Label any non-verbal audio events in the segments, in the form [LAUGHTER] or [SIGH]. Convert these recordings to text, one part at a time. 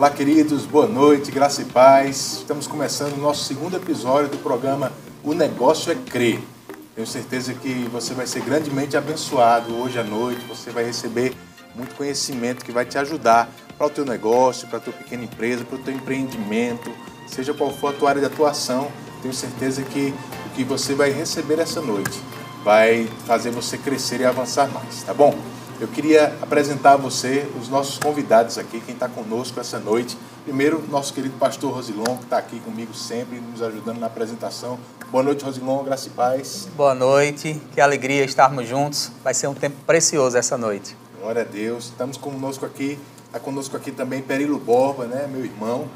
Olá, queridos, boa noite, graça e paz. Estamos começando o nosso segundo episódio do programa O Negócio é Crer. Tenho certeza que você vai ser grandemente abençoado hoje à noite. Você vai receber muito conhecimento que vai te ajudar para o teu negócio, para a tua pequena empresa, para o teu empreendimento, seja qual for a tua área de atuação. Tenho certeza que o que você vai receber essa noite vai fazer você crescer e avançar mais, tá bom? Eu queria apresentar a você os nossos convidados aqui, quem está conosco essa noite. Primeiro, nosso querido pastor Rosilon, que está aqui comigo sempre, nos ajudando na apresentação. Boa noite, Rosilon, graça e paz. Boa noite, que alegria estarmos juntos. Vai ser um tempo precioso essa noite. Glória a Deus. Estamos conosco aqui, está conosco aqui também Perilo Borba, né, meu irmão,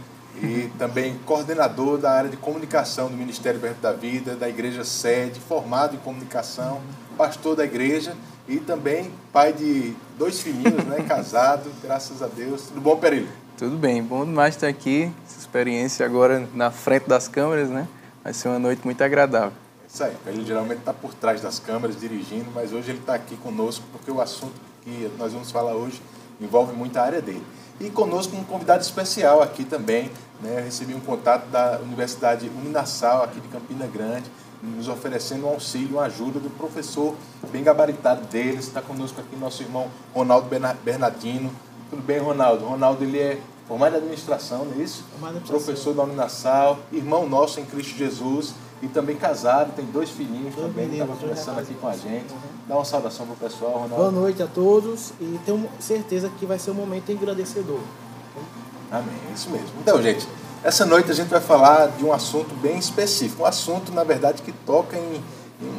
e também coordenador da área de comunicação do Ministério Perto da Vida, da Igreja Sede, formado em comunicação, pastor da igreja e também pai de dois filhinhos, né? [LAUGHS] Casado, graças a Deus. Tudo bom, Perilho? Tudo bem, bom demais estar aqui. Essa experiência agora na frente das câmeras, né? Vai ser uma noite muito agradável. Isso aí, ele geralmente está por trás das câmeras dirigindo, mas hoje ele está aqui conosco porque o assunto que nós vamos falar hoje envolve muita área dele. E conosco um convidado especial aqui também, né? Eu recebi um contato da Universidade Uninassal aqui de Campina Grande, nos oferecendo um auxílio, uma ajuda do professor bem gabaritado deles. Está conosco aqui nosso irmão Ronaldo Bernardino. Tudo bem, Ronaldo? Ronaldo ele é formado em administração, não é isso? Professor da Uninasal, irmão nosso em Cristo Jesus e também casado, tem dois filhinhos dois também, estava conversando aqui com a gente. Uhum. Dá uma saudação para o pessoal, Ronaldo. Boa noite a todos e tenho certeza que vai ser um momento engrandecedor. Amém, isso mesmo. Então, gente, essa noite a gente vai falar de um assunto bem específico, um assunto, na verdade, que toca em,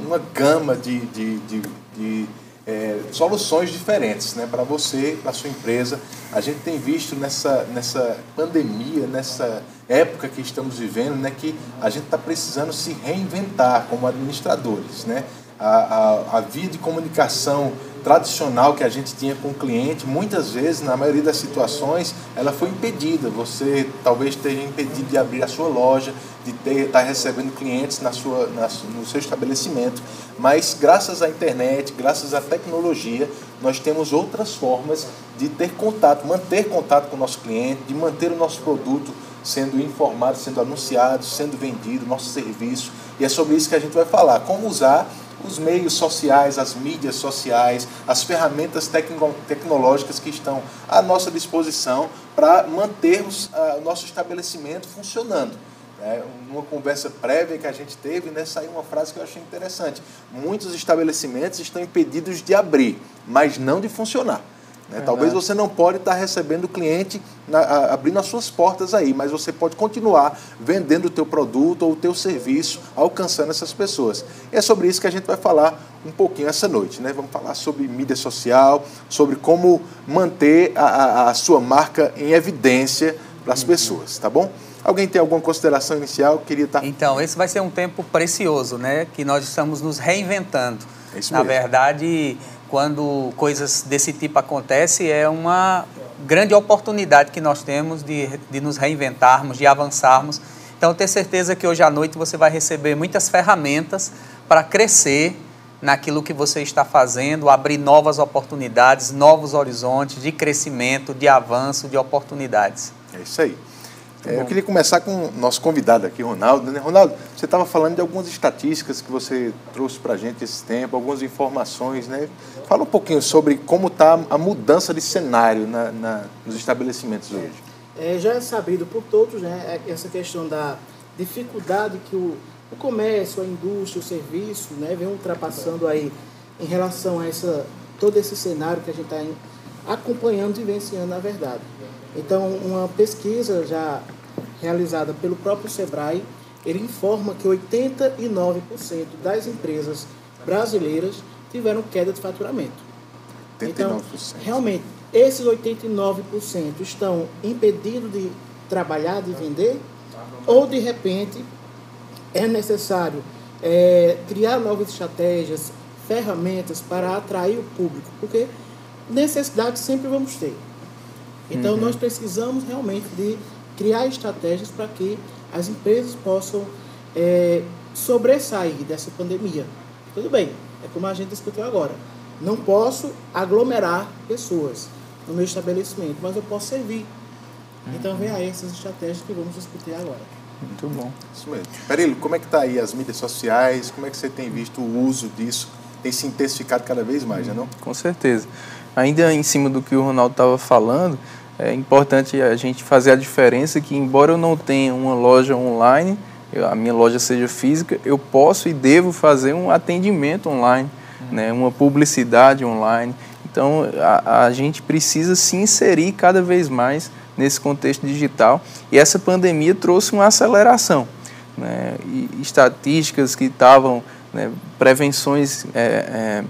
uma gama de, de, de, de é, soluções diferentes né, para você, para sua empresa. A gente tem visto nessa, nessa pandemia, nessa época que estamos vivendo, né, que a gente está precisando se reinventar como administradores. Né? A, a, a via de comunicação tradicional que a gente tinha com o cliente, muitas vezes, na maioria das situações, ela foi impedida. Você talvez esteja impedido de abrir a sua loja, de estar tá recebendo clientes na sua, na, no seu estabelecimento. Mas graças à internet, graças à tecnologia, nós temos outras formas de ter contato, manter contato com o nosso cliente, de manter o nosso produto sendo informado, sendo anunciado, sendo vendido, nosso serviço. E é sobre isso que a gente vai falar. Como usar os meios sociais, as mídias sociais, as ferramentas tecnológicas que estão à nossa disposição para mantermos uh, o nosso estabelecimento funcionando. É, numa conversa prévia que a gente teve, né, saiu uma frase que eu achei interessante. Muitos estabelecimentos estão impedidos de abrir, mas não de funcionar. Né? Talvez você não pode estar recebendo o cliente na, a, abrindo as suas portas aí, mas você pode continuar vendendo o teu produto ou o teu serviço, alcançando essas pessoas. E é sobre isso que a gente vai falar um pouquinho essa noite. Né? Vamos falar sobre mídia social, sobre como manter a, a, a sua marca em evidência para as uhum. pessoas, tá bom? Alguém tem alguma consideração inicial? Queria estar... Então, esse vai ser um tempo precioso, né? Que nós estamos nos reinventando. É isso Na mesmo. verdade, quando coisas desse tipo acontecem, é uma grande oportunidade que nós temos de, de nos reinventarmos, de avançarmos. Então, tenho certeza que hoje à noite você vai receber muitas ferramentas para crescer naquilo que você está fazendo, abrir novas oportunidades, novos horizontes de crescimento, de avanço, de oportunidades. É isso aí. É, eu queria começar com o nosso convidado aqui, Ronaldo. Né? Ronaldo, você estava falando de algumas estatísticas que você trouxe para a gente esse tempo, algumas informações. Né? Fala um pouquinho sobre como está a mudança de cenário na, na, nos estabelecimentos hoje. É, já é sabido por todos né, é essa questão da dificuldade que o, o comércio, a indústria, o serviço né, vem ultrapassando aí em relação a essa, todo esse cenário que a gente está acompanhando e vivenciando na verdade. Então, uma pesquisa já realizada pelo próprio Sebrae, ele informa que 89% das empresas brasileiras tiveram queda de faturamento. 89%. Então, realmente, esses 89% estão impedidos de trabalhar, de vender, ou de repente é necessário é, criar novas estratégias, ferramentas para atrair o público, porque necessidade sempre vamos ter. Então, uhum. nós precisamos realmente de criar estratégias para que as empresas possam é, sobressair dessa pandemia. Tudo bem, é como a gente discutiu agora. Não posso aglomerar pessoas no meu estabelecimento, mas eu posso servir. Então vem aí essas estratégias que vamos discutir agora. Muito bom. Isso mesmo. Perilo, como é que está aí as mídias sociais? Como é que você tem visto o uso disso? Tem se intensificado cada vez mais, né não? Com certeza. Ainda em cima do que o Ronaldo estava falando, é importante a gente fazer a diferença que, embora eu não tenha uma loja online, a minha loja seja física, eu posso e devo fazer um atendimento online, uhum. né, uma publicidade online. Então, a, a gente precisa se inserir cada vez mais nesse contexto digital e essa pandemia trouxe uma aceleração. Né, e estatísticas que estavam, né, prevenções é, é,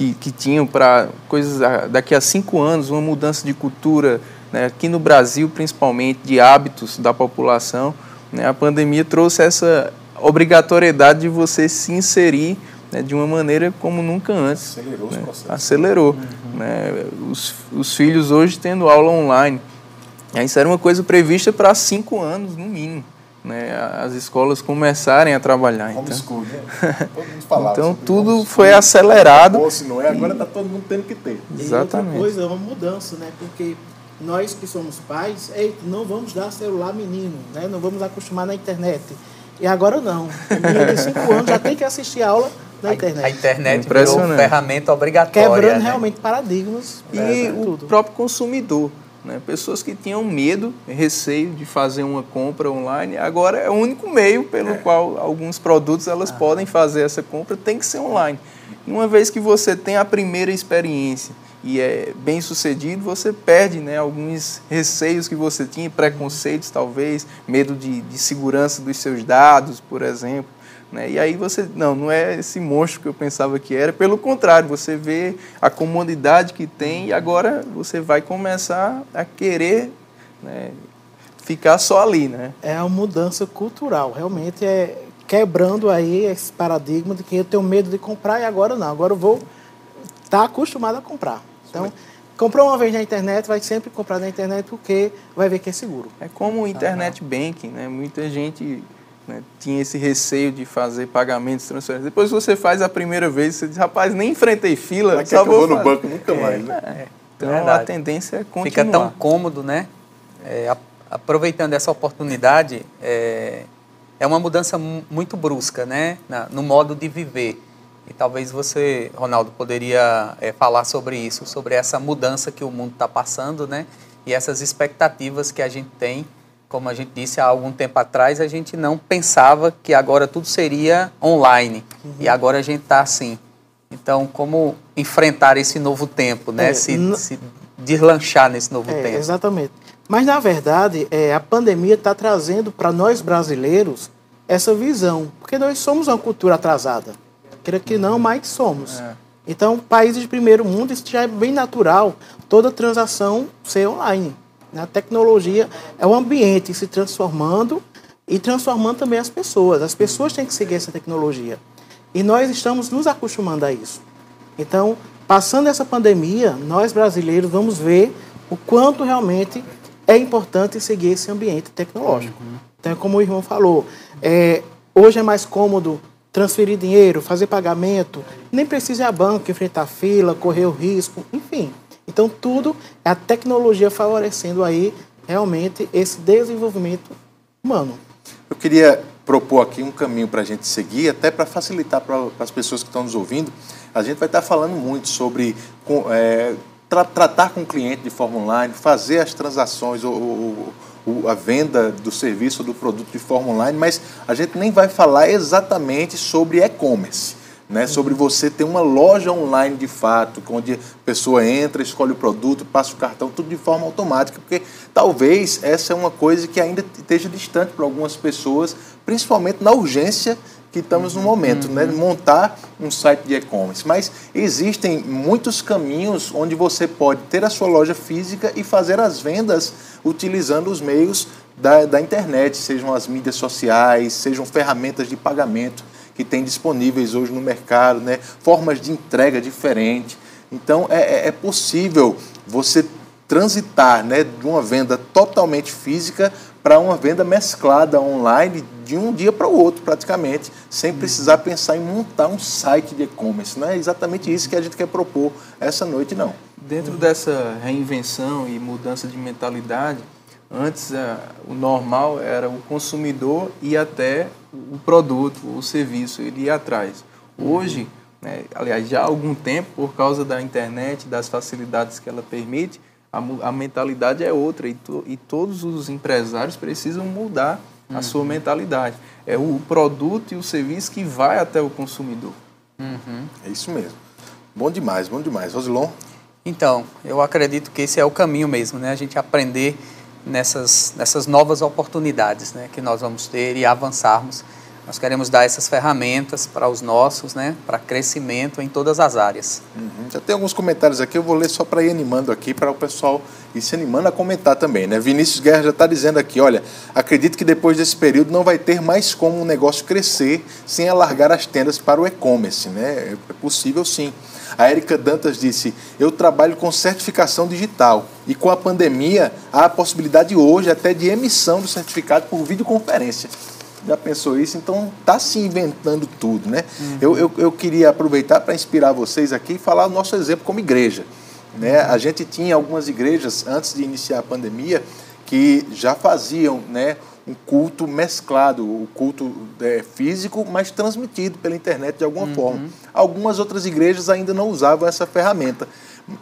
que, que tinham para coisas daqui a cinco anos, uma mudança de cultura, né, aqui no Brasil principalmente, de hábitos da população, né, a pandemia trouxe essa obrigatoriedade de você se inserir né, de uma maneira como nunca antes. Acelerou né? os processos. Acelerou. Uhum. Né? Os, os filhos hoje tendo aula online. Isso era uma coisa prevista para cinco anos, no mínimo. Né, as escolas começarem a trabalhar. Então, Homeschool, né? Todo mundo falava [LAUGHS] então tudo foi acelerado. Ou se não é, agora está todo mundo tendo que ter. Exatamente. E outra coisa, é uma mudança, né? Porque nós que somos pais, ei, não vamos dar celular menino, né? Não vamos acostumar na internet. E agora não. O menino de 5 anos já tem que assistir aula na internet. A internet virou ferramenta obrigatória. Quebrando né? realmente paradigmas. E é, o tudo. próprio consumidor. Né? Pessoas que tinham medo, receio de fazer uma compra online, agora é o único meio pelo é. qual alguns produtos elas ah. podem fazer essa compra, tem que ser online. E uma vez que você tem a primeira experiência e é bem sucedido, você perde né, alguns receios que você tinha, preconceitos talvez, medo de, de segurança dos seus dados, por exemplo. Né? E aí você, não, não é esse monstro que eu pensava que era, pelo contrário, você vê a comodidade que tem e agora você vai começar a querer né, ficar só ali. Né? É uma mudança cultural, realmente é quebrando aí esse paradigma de que eu tenho medo de comprar e agora não, agora eu vou estar tá acostumado a comprar. Então, comprou uma vez na internet, vai sempre comprar na internet porque vai ver que é seguro. É como o internet banking, né? Muita gente né, tinha esse receio de fazer pagamentos, transferências. Depois você faz a primeira vez, você diz, rapaz, nem enfrentei fila, Mas só vou, vou no banco nunca mais. Né? É, então a tendência é continuar. Fica tão cômodo, né? É, aproveitando essa oportunidade, é, é uma mudança muito brusca, né? Na, no modo de viver. E talvez você, Ronaldo, poderia é, falar sobre isso, sobre essa mudança que o mundo está passando, né? E essas expectativas que a gente tem como a gente disse há algum tempo atrás, a gente não pensava que agora tudo seria online. Uhum. E agora a gente está assim. Então, como enfrentar esse novo tempo, né? É, se, se, deslanchar nesse novo é, tempo. Exatamente. Mas, na verdade, é, a pandemia está trazendo para nós brasileiros essa visão. Porque nós somos uma cultura atrasada. Queira que não, mas somos. É. Então, países de primeiro mundo, isso já é bem natural. Toda transação ser online. A tecnologia é o ambiente se transformando e transformando também as pessoas. As pessoas têm que seguir essa tecnologia. E nós estamos nos acostumando a isso. Então, passando essa pandemia, nós brasileiros vamos ver o quanto realmente é importante seguir esse ambiente tecnológico. Uhum. Então, como o irmão falou, é, hoje é mais cômodo transferir dinheiro, fazer pagamento, nem precisa ir a banco, enfrentar fila, correr o risco, enfim. Então, tudo é a tecnologia favorecendo aí realmente esse desenvolvimento humano. Eu queria propor aqui um caminho para a gente seguir, até para facilitar para as pessoas que estão nos ouvindo. A gente vai estar falando muito sobre é, tra tratar com o cliente de forma online, fazer as transações, ou, a venda do serviço ou do produto de forma online, mas a gente nem vai falar exatamente sobre e-commerce né, sobre você ter uma loja online de fato, onde a pessoa entra, escolhe o produto, passa o cartão, tudo de forma automática, porque talvez essa é uma coisa que ainda esteja distante para algumas pessoas, principalmente na urgência que estamos no momento, né, uhum. né, montar um site de e-commerce. Mas existem muitos caminhos onde você pode ter a sua loja física e fazer as vendas utilizando os meios da, da internet, sejam as mídias sociais, sejam ferramentas de pagamento que tem disponíveis hoje no mercado, né? formas de entrega diferentes. Então, é, é, é possível você transitar né, de uma venda totalmente física para uma venda mesclada online de um dia para o outro, praticamente, sem precisar pensar em montar um site de e-commerce. Não é exatamente isso que a gente quer propor essa noite, não. Dentro dessa reinvenção e mudança de mentalidade, Antes, é, o normal era o consumidor ir até o produto, o serviço, ele ia atrás. Hoje, né, aliás, já há algum tempo, por causa da internet, das facilidades que ela permite, a, a mentalidade é outra e, to, e todos os empresários precisam mudar uhum. a sua mentalidade. É o produto e o serviço que vai até o consumidor. Uhum. É isso mesmo. Bom demais, bom demais. Rosilon? Então, eu acredito que esse é o caminho mesmo, né? A gente aprender nessas, nessas novas oportunidades né? que nós vamos ter e avançarmos nós queremos dar essas ferramentas para os nossos, né, para crescimento em todas as áreas. Uhum. Já tem alguns comentários aqui, eu vou ler só para ir animando aqui, para o pessoal ir se animando a comentar também. Né? Vinícius Guerra já está dizendo aqui, olha, acredito que depois desse período não vai ter mais como um negócio crescer sem alargar as tendas para o e-commerce. Né? É possível sim. A Érica Dantas disse: Eu trabalho com certificação digital e com a pandemia há a possibilidade hoje até de emissão do certificado por videoconferência. Já pensou isso? Então está se inventando tudo, né? Uhum. Eu, eu, eu, queria aproveitar para inspirar vocês aqui e falar o nosso exemplo como igreja. Né? A gente tinha algumas igrejas antes de iniciar a pandemia que já faziam né, um culto mesclado, o culto é, físico, mas transmitido pela internet de alguma uhum. forma. Algumas outras igrejas ainda não usavam essa ferramenta.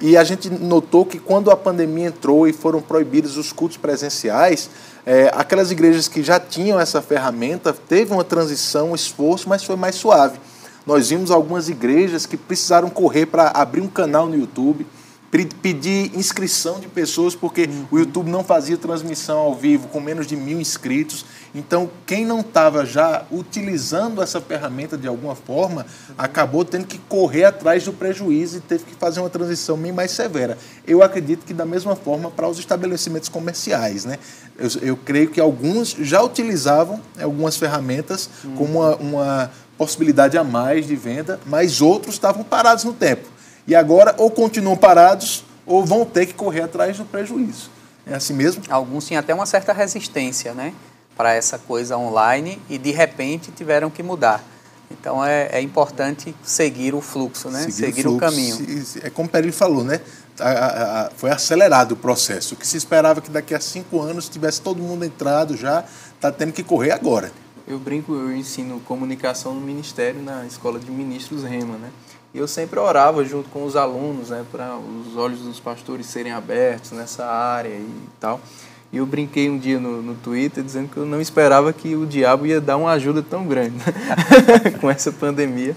E a gente notou que quando a pandemia entrou e foram proibidos os cultos presenciais, é, aquelas igrejas que já tinham essa ferramenta teve uma transição, um esforço, mas foi mais suave. Nós vimos algumas igrejas que precisaram correr para abrir um canal no YouTube, pedir inscrição de pessoas, porque uhum. o YouTube não fazia transmissão ao vivo com menos de mil inscritos. Então, quem não estava já utilizando essa ferramenta de alguma forma, acabou tendo que correr atrás do prejuízo e teve que fazer uma transição bem mais severa. Eu acredito que da mesma forma para os estabelecimentos comerciais. Né? Eu, eu creio que alguns já utilizavam algumas ferramentas uhum. como uma, uma possibilidade a mais de venda, mas outros estavam parados no tempo. E agora ou continuam parados ou vão ter que correr atrás do prejuízo. É assim mesmo? Alguns tinham até uma certa resistência, né? Para essa coisa online e de repente tiveram que mudar. Então é, é importante seguir o fluxo, né? Seguir, seguir o, fluxo, o, caminho. É como o Peri falou, né? A, a, a, foi acelerado o processo. O que se esperava que daqui a cinco anos tivesse todo mundo entrado já, está tendo que correr agora. Eu brinco, eu ensino comunicação no Ministério na Escola de Ministros Rema, né? E eu sempre orava junto com os alunos, né, para os olhos dos pastores serem abertos nessa área e tal. E eu brinquei um dia no, no Twitter dizendo que eu não esperava que o diabo ia dar uma ajuda tão grande né? [LAUGHS] com essa pandemia.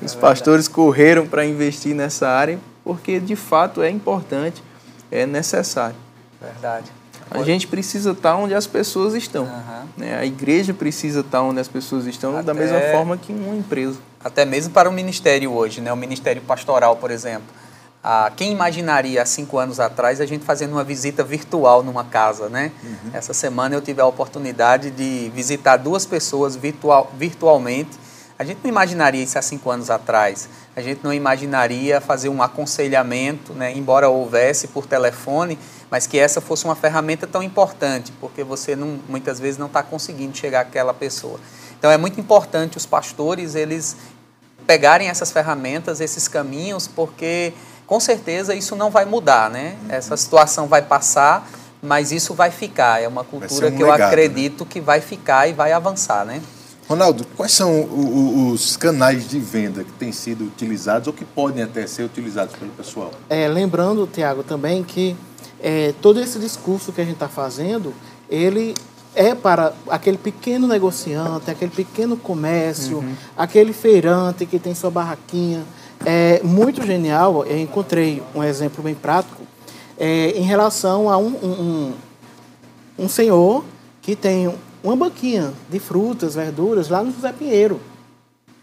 É os pastores correram para investir nessa área porque de fato é importante, é necessário. Verdade. A gente precisa estar onde as pessoas estão. Uhum. Né? A igreja precisa estar onde as pessoas estão, Até... da mesma forma que uma empresa até mesmo para o ministério hoje, né? o ministério pastoral, por exemplo. Ah, quem imaginaria há cinco anos atrás a gente fazendo uma visita virtual numa casa, né? Uhum. Essa semana eu tive a oportunidade de visitar duas pessoas virtual, virtualmente. A gente não imaginaria isso há cinco anos atrás. A gente não imaginaria fazer um aconselhamento, né? embora houvesse por telefone, mas que essa fosse uma ferramenta tão importante, porque você não, muitas vezes não está conseguindo chegar àquela pessoa. Então é muito importante os pastores eles pegarem essas ferramentas, esses caminhos, porque com certeza isso não vai mudar, né? Uhum. Essa situação vai passar, mas isso vai ficar. É uma cultura um que legado, eu né? acredito né? que vai ficar e vai avançar, né? Ronaldo, quais são os canais de venda que têm sido utilizados ou que podem até ser utilizados pelo pessoal? É, lembrando, Tiago, também que é, todo esse discurso que a gente está fazendo, ele é para aquele pequeno negociante, aquele pequeno comércio, uhum. aquele feirante que tem sua barraquinha. É muito genial. Eu encontrei um exemplo bem prático é, em relação a um, um, um senhor que tem uma banquinha de frutas, verduras lá no José Pinheiro.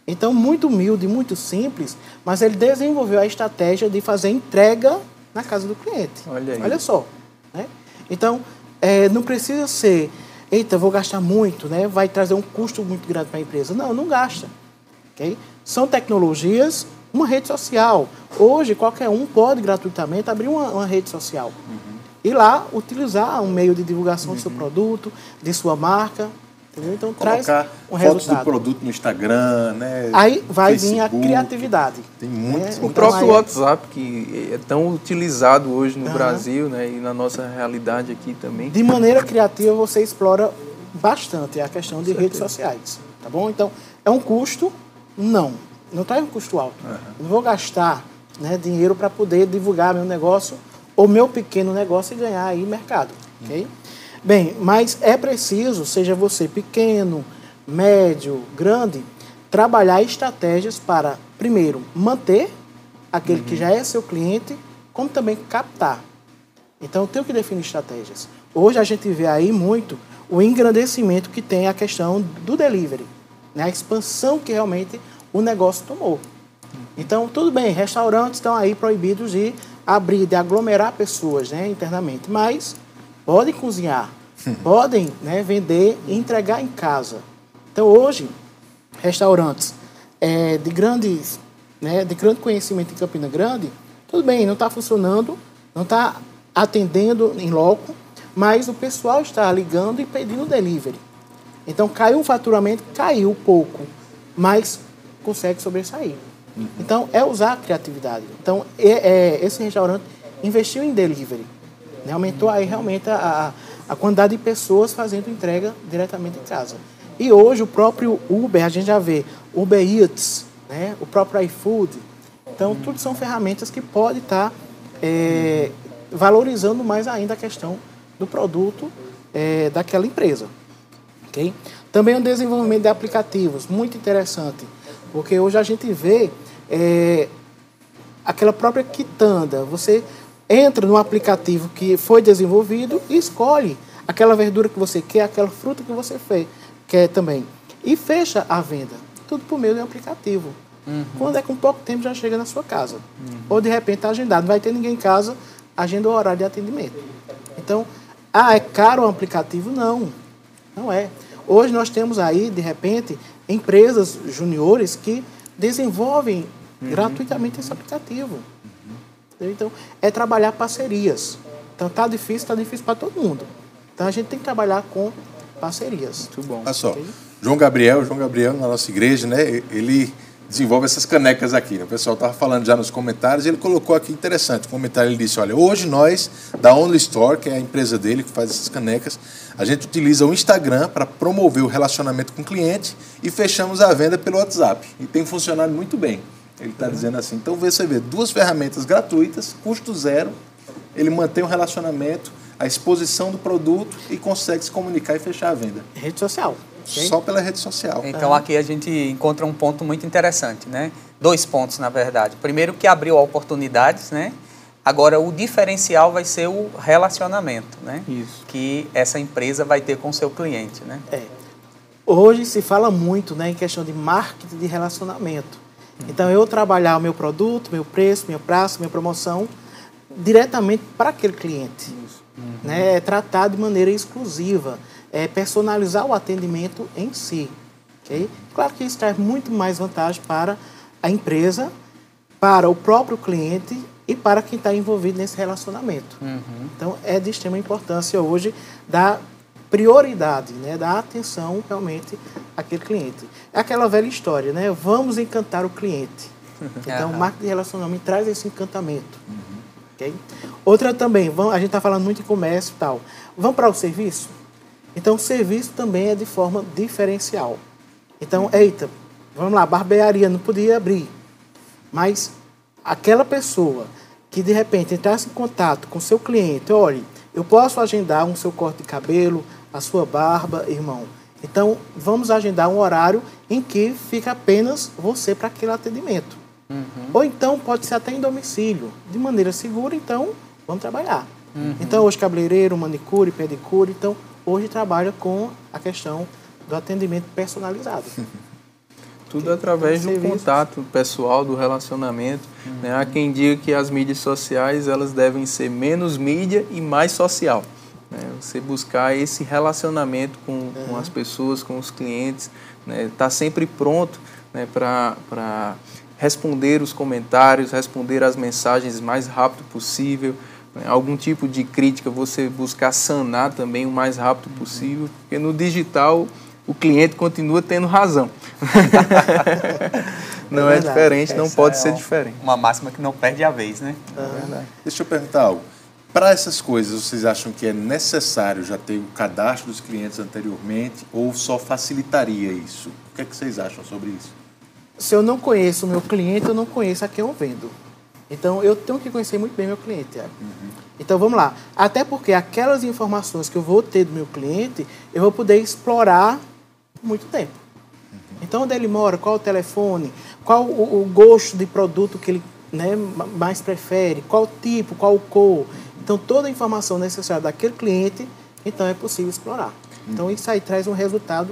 Então, muito humilde, muito simples, mas ele desenvolveu a estratégia de fazer entrega na casa do cliente. Olha, Olha só. Né? Então, é, não precisa ser eita, vou gastar muito, né? vai trazer um custo muito grande para a empresa. Não, não gasta. Okay? São tecnologias, uma rede social. Hoje, qualquer um pode gratuitamente abrir uma, uma rede social. Uhum. E lá utilizar um meio de divulgação uhum. do seu uhum. produto, de sua marca. Entendeu? Então Colocar traz um fotos resultado. do produto no Instagram, né? Aí vai vir a Facebook. criatividade. Tem muito. né? O Então, próprio aí- WhatsApp, que é tão utilizado hoje no Aham. Brasil, né, e na nossa realidade aqui também. De maneira criativa, você explora bastante a questão de redes sociais. Tá bom? Então, é um custo? Não. Não traz um custo alto. Eu Não vou gastar né, dinheiro para poder divulgar meu negócio ou meu pequeno negócio e ganhar aí mercado. Ok? Bem, mas é preciso, seja você pequeno, médio, grande, trabalhar estratégias para, primeiro, manter aquele que já é seu cliente, como também captar. Então, eu tenho que definir estratégias. Hoje a gente vê aí muito o engrandecimento que tem a questão do delivery, né? a expansão que realmente o negócio tomou. Então, tudo bem, restaurantes estão aí proibidos de abrir, de aglomerar pessoas né, internamente, mas podem cozinhar, podem né, vender e entregar em casa. Então, hoje, restaurantes é, de, grandes, né, de grande conhecimento em Campina Grande, tudo bem, não está funcionando, não está atendendo em loco, mas o pessoal está ligando e pedindo delivery. Então caiu o faturamento, caiu pouco, mas consegue sobressair. Então é usar a criatividade. Então é, é, esse restaurante investiu em delivery, né? aumentou aí realmente a, a quantidade de pessoas fazendo entrega diretamente em casa. E hoje o próprio Uber, a gente já vê Uber Eats, né? o próprio iFood. Então tudo são ferramentas que podem estar é, valorizando mais ainda a questão do produto é, daquela empresa. ok? Também o desenvolvimento de aplicativos, muito interessante, porque hoje a gente vê é, aquela própria quitanda. Você entra no aplicativo que foi desenvolvido e escolhe aquela verdura que você quer, aquela fruta que você quer também. E fecha a venda. Tudo por meio do aplicativo. Quando é com pouco tempo já chega na sua casa. Ou de repente está agendado. Não vai ter ninguém em casa, agenda o horário de atendimento. Então, ah, é caro o aplicativo? Não. Não é. Hoje nós temos aí, de repente, empresas juniores que desenvolvem gratuitamente esse aplicativo. Então, é trabalhar parcerias. Então, tá difícil, tá difícil para todo mundo. Então, a gente tem que trabalhar com parcerias. Muito bom. Olha só, João Gabriel, João Gabriel na nossa igreja, né? Ele desenvolve essas canecas aqui. Né? O pessoal estava falando já nos comentários, e ele colocou aqui interessante. O comentário ele disse: olha, hoje nós, da Only Store, que é a empresa dele que faz essas canecas, a gente utiliza o Instagram para promover o relacionamento com o cliente e fechamos a venda pelo WhatsApp. E tem funcionado muito bem. Ele está dizendo assim. Então você vê duas ferramentas gratuitas, custo zero. Ele mantém o relacionamento, a exposição do produto e consegue se comunicar e fechar a venda. Rede social. ok? Só pela rede social. Então aqui a gente encontra um ponto muito interessante, né? Dois pontos, na verdade. Primeiro que abriu oportunidades, né? Agora o diferencial vai ser o relacionamento, né? Isso. Que essa empresa vai ter com o seu cliente, né? É. Hoje se fala muito né, em questão de marketing de relacionamento. Então, eu trabalhar o meu produto, meu preço, meu prazo, minha promoção, diretamente para aquele cliente. Né? É tratar de maneira exclusiva, é personalizar o atendimento em si. ok? Claro que isso traz muito mais vantagem para a empresa, para o próprio cliente e para quem está envolvido nesse relacionamento. Então, é de extrema importância hoje dar prioridade, né, dar atenção realmente àquele cliente. É aquela velha história, né? Vamos encantar o cliente. [LAUGHS] Então, o marketing de relacionamento traz esse encantamento. ok? Outra também, vamos- a gente está falando muito em comércio e tal. Vamos para o serviço? Então, o serviço também é de forma diferencial. Então, eita, vamos lá, barbearia não podia abrir. Mas aquela pessoa que de repente entrasse em contato com seu cliente, olha, eu posso agendar um seu corte de cabelo, a sua barba, irmão. Então, vamos agendar um horário em que fica apenas você para aquele atendimento. Ou então pode ser até em domicílio, de maneira segura, então vamos trabalhar. Então, hoje cabeleireiro, manicure, pedicure, então hoje trabalha com a questão do atendimento personalizado. [LAUGHS] Tudo através do Serviços. contato pessoal, do relacionamento. Né? Há quem diga que as mídias sociais elas devem ser menos mídia e mais social. Né? Você buscar esse relacionamento com, com as pessoas, com os clientes, né? Tá sempre pronto né? para responder os comentários, responder as mensagens o mais rápido possível. né? Algum tipo de crítica você buscar sanar também o mais rápido possível, porque no digital o cliente continua tendo razão. [LAUGHS] não é, é diferente, não Essa pode é ser diferente. Uma máxima que não perde a vez, né? É verdade. Deixa eu perguntar algo. Para essas coisas, vocês acham que é necessário já ter o cadastro dos clientes anteriormente ou só facilitaria isso? O que, é que vocês acham sobre isso? Se eu não conheço o meu cliente, eu não conheço a quem eu vendo. Então, eu tenho que conhecer muito bem meu cliente. Uhum. Então, vamos lá. Até porque aquelas informações que eu vou ter do meu cliente, eu vou poder explorar muito tempo. Uhum. Então, onde ele mora, qual o telefone, qual o, o gosto de produto que ele né, mais prefere, qual tipo, qual cor. Então, toda a informação necessária daquele cliente, então é possível explorar. Então, isso aí traz um resultado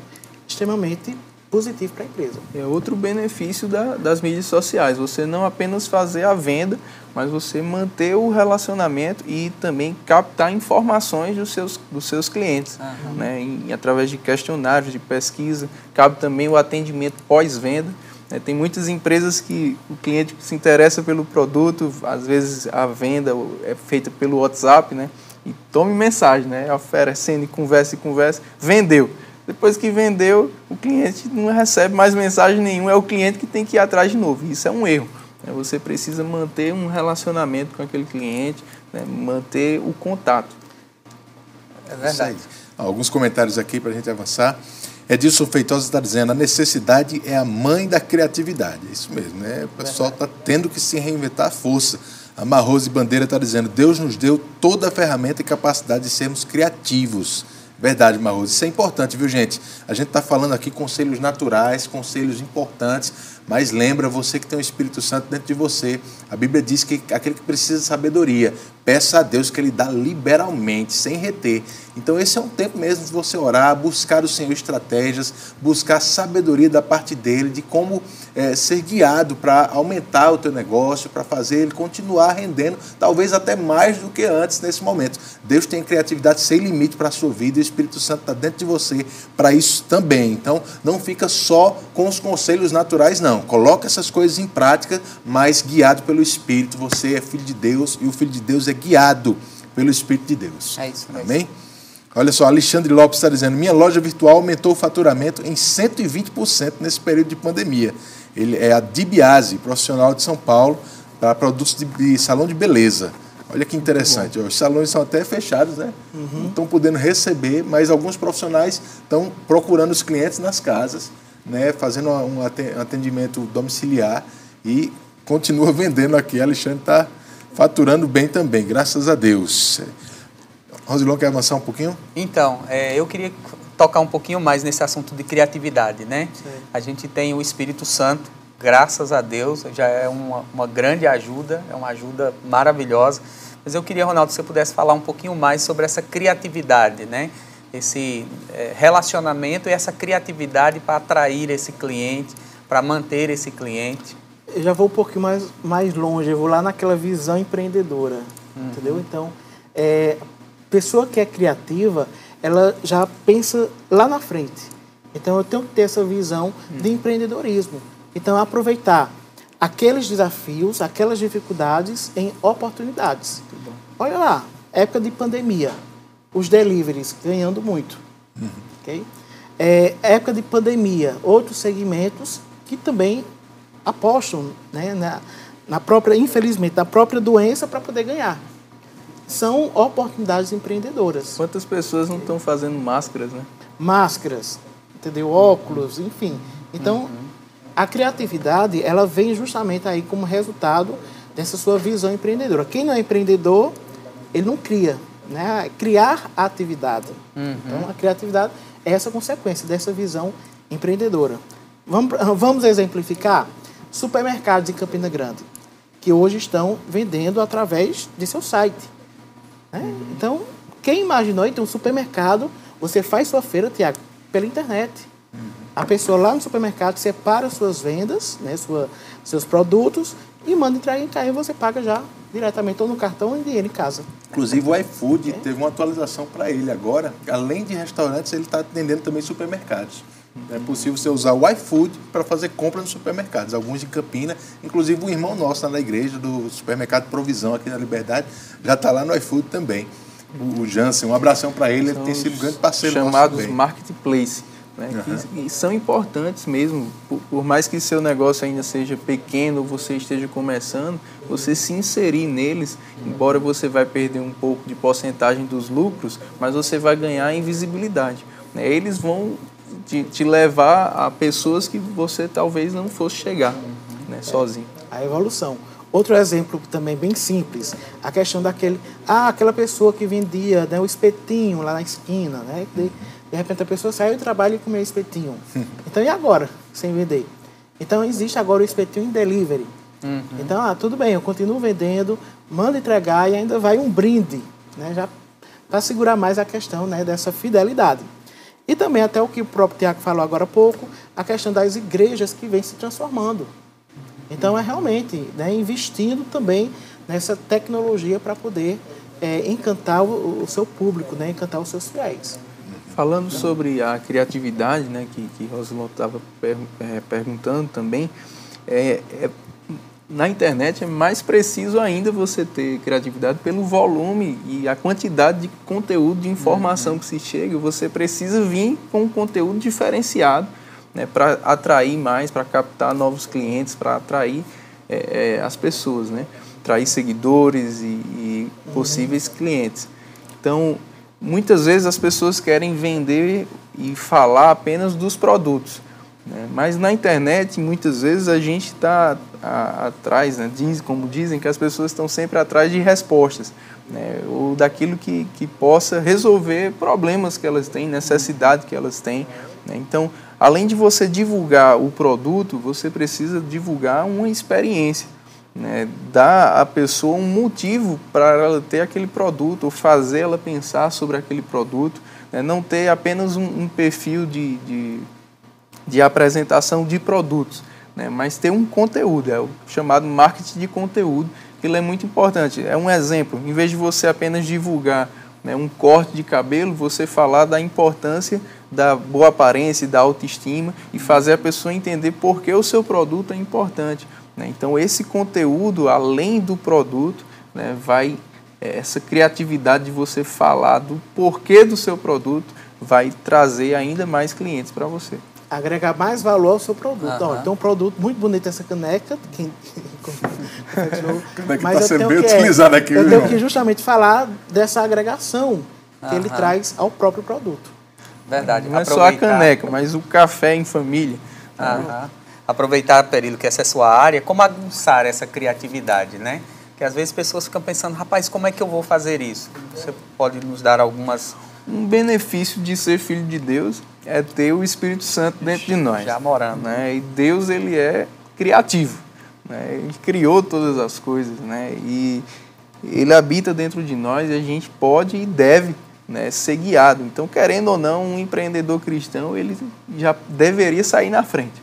extremamente positivo para a empresa. É outro benefício da, das mídias sociais. Você não apenas fazer a venda, mas você manter o relacionamento e também captar informações dos seus, dos seus clientes, uhum. né? Em, através de questionários, de pesquisa. Cabe também o atendimento pós-venda. Né? Tem muitas empresas que o cliente se interessa pelo produto, às vezes a venda é feita pelo WhatsApp, né? E tome mensagem, né? Oferecendo e conversa e conversa, vendeu depois que vendeu, o cliente não recebe mais mensagem nenhuma, é o cliente que tem que ir atrás de novo. Isso é um erro. Né? Você precisa manter um relacionamento com aquele cliente, né? manter o contato. É verdade. Alguns comentários aqui para a gente avançar. Edilson Feitosa está dizendo: a necessidade é a mãe da criatividade. É isso mesmo, né? O pessoal está tendo que se reinventar à força. A Marrose Bandeira está dizendo: Deus nos deu toda a ferramenta e capacidade de sermos criativos. Verdade, Marroso. Isso é importante, viu, gente? A gente está falando aqui conselhos naturais, conselhos importantes, mas lembra você que tem o Espírito Santo dentro de você. A Bíblia diz que aquele que precisa de sabedoria, peça a Deus que Ele dá liberalmente, sem reter. Então, esse é um tempo mesmo de você orar, buscar o Senhor estratégias, buscar sabedoria da parte dele, de como é, ser guiado para aumentar o teu negócio, para fazer ele continuar rendendo, talvez até mais do que antes nesse momento. Deus tem criatividade sem limite para a sua vida e o Espírito Santo está dentro de você para isso também. Então, não fica só com os conselhos naturais, não. Coloca essas coisas em prática, mas guiado pelo Espírito. Você é filho de Deus e o filho de Deus é guiado pelo Espírito de Deus. É isso. Amém? É isso. Olha só, Alexandre Lopes está dizendo: minha loja virtual aumentou o faturamento em 120% nesse período de pandemia. Ele é a Dibiase, profissional de São Paulo, para produtos de, de, salão de beleza. Olha que interessante. Os salões são até fechados, né? Uhum. Não estão podendo receber, mas alguns profissionais estão procurando os clientes nas casas, né? fazendo um atendimento domiciliar e continua [LAUGHS] vendendo aqui. Alexandre está faturando bem também, graças a Deus. Rosilon quer avançar um pouquinho? Então, é, eu queria tocar um pouquinho mais nesse assunto de criatividade, né? Sim. A gente tem o Espírito Santo, graças a Deus, já é uma, uma grande ajuda, é uma ajuda maravilhosa. Mas eu queria, Ronaldo, que você pudesse falar um pouquinho mais sobre essa criatividade, né? Esse é, relacionamento e essa criatividade para atrair esse cliente, para manter esse cliente. Eu já vou um pouquinho mais, mais longe, eu vou lá naquela visão empreendedora, uhum. entendeu? Então, é, pessoa que é criativa, ela já pensa lá na frente. Então eu tenho que ter essa visão de hum. empreendedorismo. Então aproveitar aqueles desafios, aquelas dificuldades em oportunidades. Olha lá, época de pandemia, os deliveries ganhando muito. Uhum. Okay? É, época de pandemia, outros segmentos que também apostam né, na, na própria, infelizmente, na própria doença para poder ganhar são oportunidades empreendedoras. Quantas pessoas não estão fazendo máscaras, né? Máscaras, entendeu? Óculos, enfim. Então, uhum. a criatividade, ela vem justamente aí como resultado dessa sua visão empreendedora. Quem não é empreendedor, ele não cria, né? Criar atividade. Uhum. Então, a criatividade é essa consequência dessa visão empreendedora. Vamos, [LAUGHS] vamos exemplificar supermercados em Campina Grande, que hoje estão vendendo através de seu site. Né? Então, quem imaginou, então, um supermercado, você faz sua feira, Tiago, pela internet. Uhum. A pessoa lá no supermercado separa suas vendas, né, sua, seus produtos, e manda entregar em casa e você paga já diretamente ou no cartão ou em dinheiro em casa. Inclusive o iFood é. teve uma atualização para ele agora. Além de restaurantes, ele está atendendo também supermercados. É possível você usar o iFood para fazer compra nos supermercados. Alguns de Campina, inclusive um irmão nosso lá na igreja, do supermercado Provisão aqui na Liberdade, já está lá no iFood também. O, Jansen, um abração para ele, ele tem sido um grande parceiro chamados nosso. Chamados Marketplace. Né, uhum. que são importantes mesmo. Por, por, mais que seu negócio ainda seja pequeno, você esteja começando, você se inserir neles, embora você vai perder um pouco de porcentagem dos lucros, mas você vai ganhar em visibilidade. Né? Eles vão te, te, levar a pessoas que você talvez não fosse chegar né, sozinho. A evolução. Outro exemplo também bem simples, a questão daquele, ah, aquela pessoa que vendia né, o espetinho lá na esquina, né? De, de repente a pessoa saiu do trabalho e comeu espetinho. [LAUGHS] Então e agora, sem vender? Então existe agora o espetinho em delivery. Uhum. Então, ah, tudo bem, eu continuo vendendo, mando entregar e ainda vai um brinde, né? Já para segurar mais a questão né, dessa fidelidade. E também até o que o próprio Tiago falou agora há pouco, a questão das igrejas que vem se transformando. Então, é realmente né, investindo também nessa tecnologia para poder é, encantar o, o, seu público, né, encantar os seus fiéis. Falando sobre a criatividade, né, que, que Rosilon estava per, é, perguntando também, é, é, na internet é mais preciso ainda você ter criatividade pelo volume e a quantidade de conteúdo, de informação uhum. que se chega. Você precisa vir com um conteúdo diferenciado né, para atrair mais, para captar novos clientes, para atrair é, é, as pessoas, né? atrair seguidores e, e possíveis uhum. clientes. Então, muitas vezes as pessoas querem vender e falar apenas dos produtos. Né? Mas na internet, muitas vezes, a gente está atrás, né? Diz, como dizem, que as pessoas estão sempre atrás de respostas, né? ou daquilo que, que possa resolver problemas que elas têm, necessidade que elas têm. Né? Então, além de você divulgar o produto, você precisa divulgar uma experiência. Né? Dar à pessoa um motivo para ela ter aquele produto, ou fazer ela pensar sobre aquele produto. Né? Não ter apenas um, um perfil de, de, de, apresentação de produtos, né? mas ter um conteúdo, é o chamado marketing de conteúdo, que é muito importante. É um exemplo, em vez de você apenas divulgar né, um corte de cabelo, você falar da importância da boa aparência da autoestima e fazer a pessoa entender por que o seu produto é importante. Né? Então, esse conteúdo, além do produto, né, vai é, essa criatividade de você falar do porquê do seu produto vai trazer ainda mais clientes para você. Agregar mais valor ao seu produto. Uhum. então, um produto muito bonito essa caneca. Quem... [LAUGHS] caneca Mas está sendo bem utilizada aqui. Eu tenho que justamente falar dessa agregação que uhum. ele traz ao próprio produto. Verdade. Não é só a caneca, mas o café em família. Uhum. Aproveitar, Perilo, que essa é a sua área, como aguçar essa criatividade, né? Que às vezes pessoas ficam pensando, rapaz, como é que eu vou fazer isso? Você pode nos dar algumas... Um benefício de ser filho de Deus é ter o Espírito Santo dentro de nós. Já morando. Né? E Deus, ele é criativo. Né? Ele criou todas as coisas, né? E ele habita dentro de nós e a gente pode e deve né, ser guiado. Então, querendo ou não, um empreendedor cristão ele já deveria sair na frente.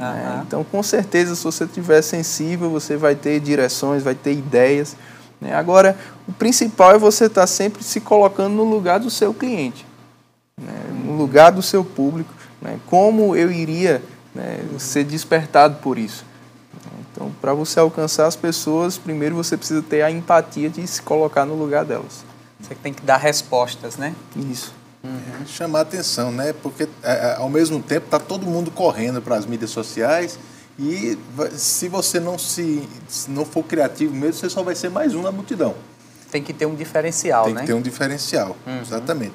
Uhum. Né? Então, com certeza, se você estiver sensível, você vai ter direções, vai ter ideias. Né? Agora, o principal é você estar sempre se colocando no lugar do seu cliente, né? no lugar do seu público. Né? Como eu iria né, ser despertado por isso? Então, para você alcançar as pessoas, primeiro você precisa ter a empatia de se colocar no lugar delas. Você tem que dar respostas, né? Isso. Uhum. Chamar atenção, né? Porque é, é, ao mesmo tempo está todo mundo correndo para as mídias sociais e se você não se, se não for criativo mesmo, você só vai ser mais um na multidão. Tem que ter um diferencial, tem né? Tem que ter um diferencial, uhum. exatamente.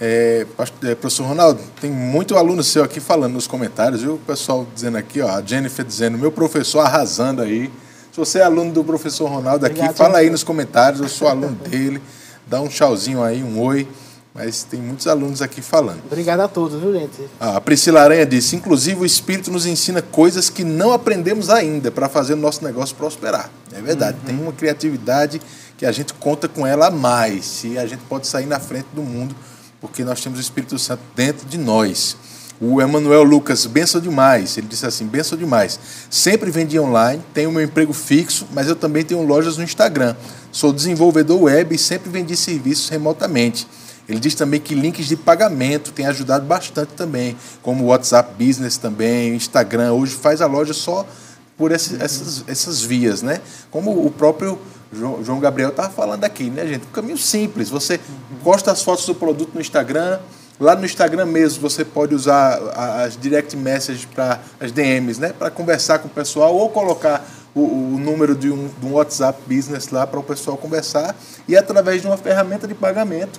É, é, professor Ronaldo, tem muito aluno seu aqui falando nos comentários, viu? O pessoal dizendo aqui, ó, a Jennifer dizendo, meu professor arrasando aí. Se você é aluno do professor Ronaldo aqui, Obrigado, fala aí nos comentários, eu sou aluno dele dá um tchauzinho aí, um oi. Mas tem muitos alunos aqui falando. Obrigado a todos, viu, gente? Ah, a Priscila Aranha disse: inclusive o Espírito nos ensina coisas que não aprendemos ainda para fazer o nosso negócio prosperar. É verdade, uhum. tem uma criatividade que a gente conta com ela a mais. E a gente pode sair na frente do mundo, porque nós temos o Espírito Santo dentro de nós. O Emanuel Lucas, benção demais. Ele disse assim: benção demais. Sempre vendi online, tenho meu emprego fixo, mas eu também tenho lojas no Instagram. Sou desenvolvedor web e sempre vendi serviços remotamente. Ele diz também que links de pagamento têm ajudado bastante também, como o WhatsApp Business também, o Instagram. Hoje faz a loja só por esse, essas, essas vias, né? Como o próprio João Gabriel estava falando aqui, né, gente? Um caminho simples. Você posta as fotos do produto no Instagram, Lá no Instagram mesmo você pode usar as direct messages para as DMs, né? Para conversar com o pessoal ou colocar o, o número de um, de um WhatsApp Business lá para o pessoal conversar e através de uma ferramenta de pagamento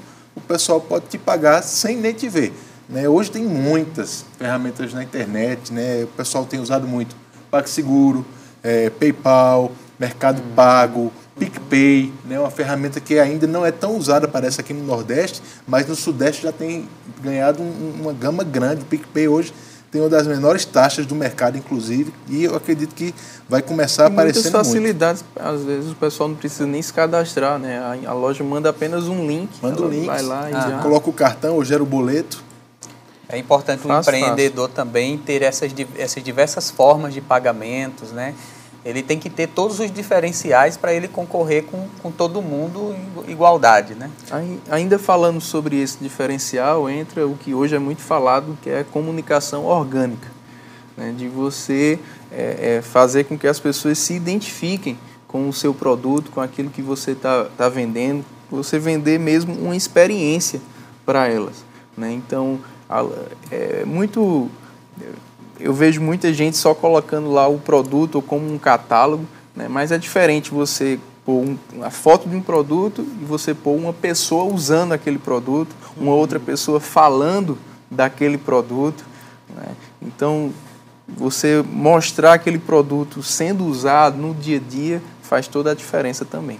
pessoal pode te pagar sem nem te ver. Né? Hoje tem muitas ferramentas na internet, né? o pessoal tem usado muito PagSeguro, é, PayPal, Mercado hum. Pago, PicPay, né? uma ferramenta que ainda não é tão usada, parece aqui no Nordeste, mas no Sudeste já tem ganhado um, uma gama grande. O PicPay hoje tem uma das menores taxas do mercado, inclusive, e eu acredito que vai começar a aparecer muitas facilidades, muito. às vezes o pessoal não precisa nem se cadastrar, né? A, a loja manda apenas um link. Manda o um link, vai lá e ah. já... coloca o cartão ou gera o boleto. É importante o empreendedor fácil. também ter essas, essas diversas formas de pagamentos, né? Ele tem que ter todos os diferenciais para ele concorrer com, com todo mundo em igualdade, né? Ainda falando sobre esse diferencial, entra o que hoje é muito falado, que é a comunicação orgânica. Né? De você é, é, fazer com que as pessoas se identifiquem com o seu produto, com aquilo que você está tá vendendo, você vender mesmo uma experiência para elas. Né? Então, é muito eu vejo muita gente só colocando lá o produto como um catálogo, né? mas é diferente você pôr um, a foto de um produto e você pôr uma pessoa usando aquele produto, uma outra pessoa falando daquele produto. Né? Então, você mostrar aquele produto sendo usado no dia a dia faz toda a diferença também.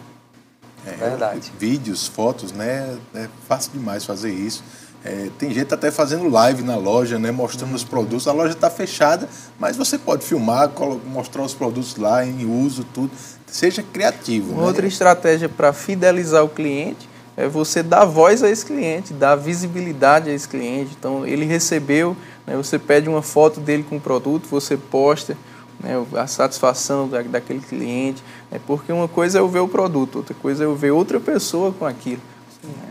É, Verdade. Vídeos, fotos, né? É fácil demais fazer isso. É, tem gente até fazendo live na loja, né, mostrando os produtos. A loja está fechada, mas você pode filmar, mostrar os produtos lá em uso, tudo. Seja criativo. Né? Outra estratégia para fidelizar o cliente é você dar voz a esse cliente, dar visibilidade a esse cliente. Então, ele recebeu, né, você pede uma foto dele com o produto, você posta né, a satisfação da, daquele cliente. É porque uma coisa é eu ver o produto, outra coisa é eu ver outra pessoa com aquilo.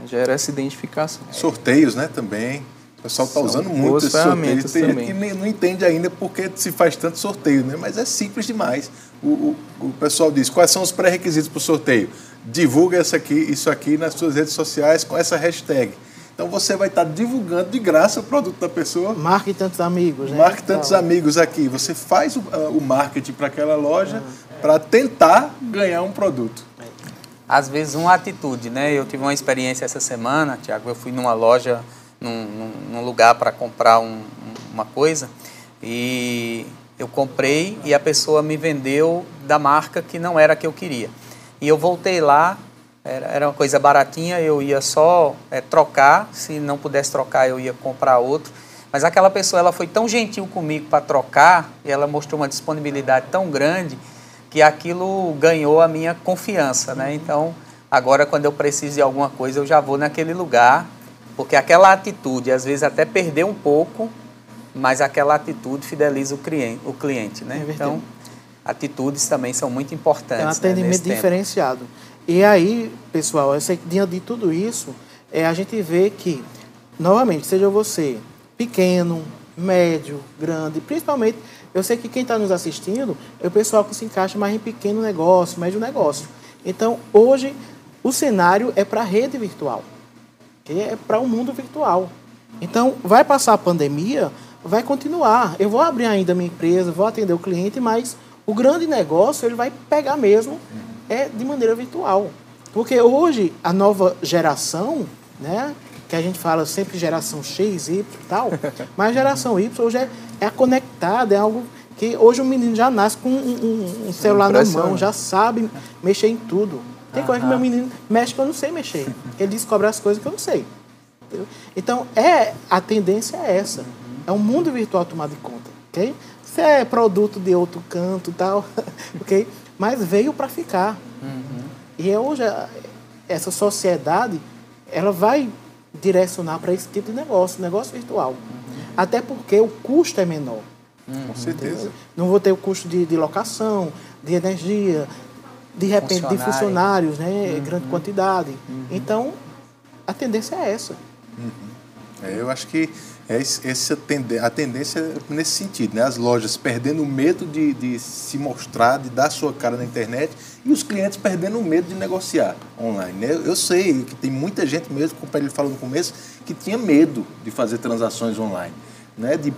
É, gera essa identificação. Sorteios, né, também. O pessoal está usando muito esse sorteio. Tem também. gente que não entende ainda porque se faz tanto sorteio, né? mas é simples demais. O, o, o pessoal diz, quais são os pré-requisitos para o sorteio? Divulga essa aqui, isso aqui nas suas redes sociais com essa hashtag. Então você vai estar tá divulgando de graça o produto da pessoa. Marque tantos amigos, né? Marque tantos então... amigos aqui. Você faz o, o marketing para aquela loja ah. para tentar ganhar um produto às vezes uma atitude, né? Eu tive uma experiência essa semana, Tiago, eu fui numa loja, num, num lugar para comprar um, uma coisa e eu comprei e a pessoa me vendeu da marca que não era a que eu queria. E eu voltei lá, era, era uma coisa baratinha, eu ia só é, trocar, se não pudesse trocar eu ia comprar outro. Mas aquela pessoa ela foi tão gentil comigo para trocar, e ela mostrou uma disponibilidade tão grande que aquilo ganhou a minha confiança, né? Então, agora quando eu preciso de alguma coisa, eu já vou naquele lugar, porque aquela atitude, às vezes até perder um pouco, mas aquela atitude fideliza o cliente, o cliente né? É então, atitudes também são muito importantes. É um né, atendimento né, diferenciado. Tempo. E aí, pessoal, eu sei que diante de tudo isso, é, a gente vê que, novamente, seja você pequeno, médio, grande, principalmente eu sei que quem está nos assistindo é o pessoal que se encaixa mais em pequeno negócio, médio negócio. Então, hoje, o cenário é para a rede virtual, é para o um mundo virtual. Então, vai passar a pandemia, vai continuar. Eu vou abrir ainda minha empresa, vou atender o cliente, mas o grande negócio ele vai pegar mesmo é de maneira virtual. Porque hoje, a nova geração, né, que a gente fala sempre geração X, Y e tal, mas geração Y hoje é, é conectada, é algo que hoje o menino já nasce com um, um, um celular na mão, já sabe mexer em tudo. Tem coisa que meu menino mexe que eu não sei mexer. Ele descobre as coisas que eu não sei. Então, é, a tendência é essa. É um mundo virtual tomado de conta. ok? Isso é produto de outro canto tal, [LAUGHS] ok? Mas veio para ficar. Uhum. E é hoje, essa sociedade, ela vai direcionar para esse tipo de negócio, negócio virtual. Uhum. Até porque o custo é menor. Uhum. Com certeza. Não vou ter o custo de, de locação, de energia, de repente de funcionários, né, uhum. grande quantidade. Uhum. Então, a tendência é essa. Uhum. É, eu acho que é esse, a tendência é nesse sentido, né? as lojas perdendo o medo de, de se mostrar, de dar sua cara na internet e os clientes perdendo o medo de negociar online. Né? Eu sei que tem muita gente mesmo, como ele falou no começo, que tinha medo de fazer transações online né, de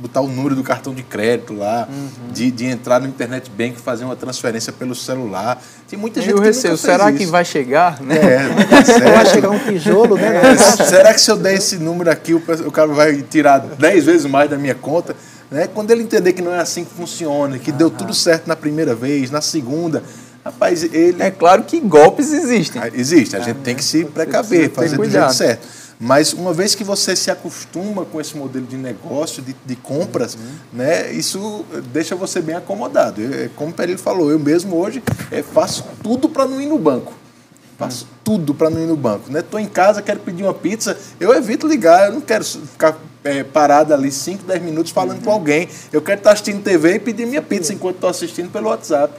botar o número do cartão de crédito lá, uhum. de, de entrar no internet bank e fazer uma transferência pelo celular. Tem muita gente eu que receio, será que vai chegar? Né? É, [LAUGHS] vai chegar um tijolo, né? É, será que se eu der esse número aqui, o, o cara vai tirar 10 vezes mais da minha conta? Né? Quando ele entender que não é assim que funciona, que deu tudo certo na primeira vez, na segunda, rapaz, ele... É claro que golpes existem. Ah, existe, a gente ah, tem que se precaver, fazer do jeito certo. Mas uma vez que você se acostuma com esse modelo de negócio, de, de compras, uhum. né, isso deixa você bem acomodado. Eu, como o Perillo falou, eu mesmo hoje é, faço tudo para não ir no banco. Faço uhum. tudo para não ir no banco. Estou né? em casa, quero pedir uma pizza, eu evito ligar, eu não quero ficar é, parado ali 5, 10 minutos falando uhum. com alguém. Eu quero estar assistindo TV e pedir minha pizza enquanto estou assistindo pelo WhatsApp.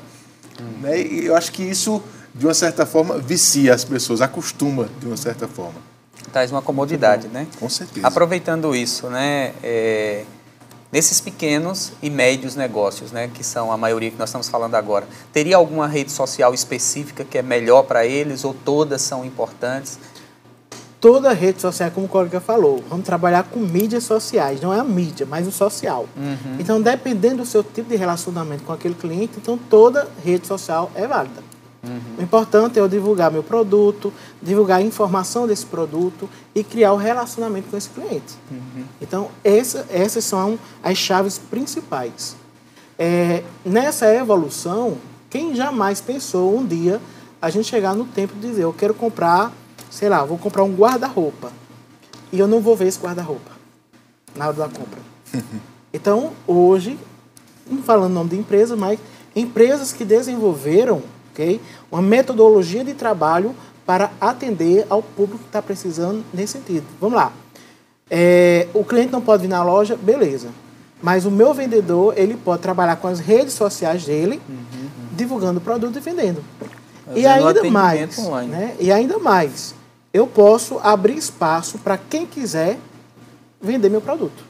Uhum. Né? E eu acho que isso, de uma certa forma, vicia as pessoas, acostuma de uma certa forma traz uma comodidade, né? Com certeza. Aproveitando isso, né? É, nesses pequenos e médios negócios, né, que são a maioria que nós estamos falando agora, teria alguma rede social específica que é melhor para eles ou todas são importantes? Toda rede social, como o colega falou, vamos trabalhar com mídias sociais, não é a mídia, mas o social. Uhum. Então, dependendo do seu tipo de relacionamento com aquele cliente, então toda rede social é válida. Uhum. O importante é eu divulgar meu produto, divulgar a informação desse produto e criar o um relacionamento com esse cliente. Uhum. Então, essa, essas são as chaves principais. É, nessa evolução, quem jamais pensou um dia a gente chegar no tempo de dizer, eu quero comprar, sei lá, vou comprar um guarda-roupa e eu não vou ver esse guarda-roupa na hora da compra. [LAUGHS] então, hoje, não falando o nome de empresa, mas empresas que desenvolveram ok? Uma metodologia de trabalho para atender ao público que está precisando nesse sentido. Vamos lá. É, o cliente não pode vir na loja, beleza. Mas o meu vendedor, ele pode trabalhar com as redes sociais dele, uhum, uhum. divulgando o produto e vendendo. e ainda mais, né? E ainda mais, eu posso abrir espaço para quem quiser vender meu produto.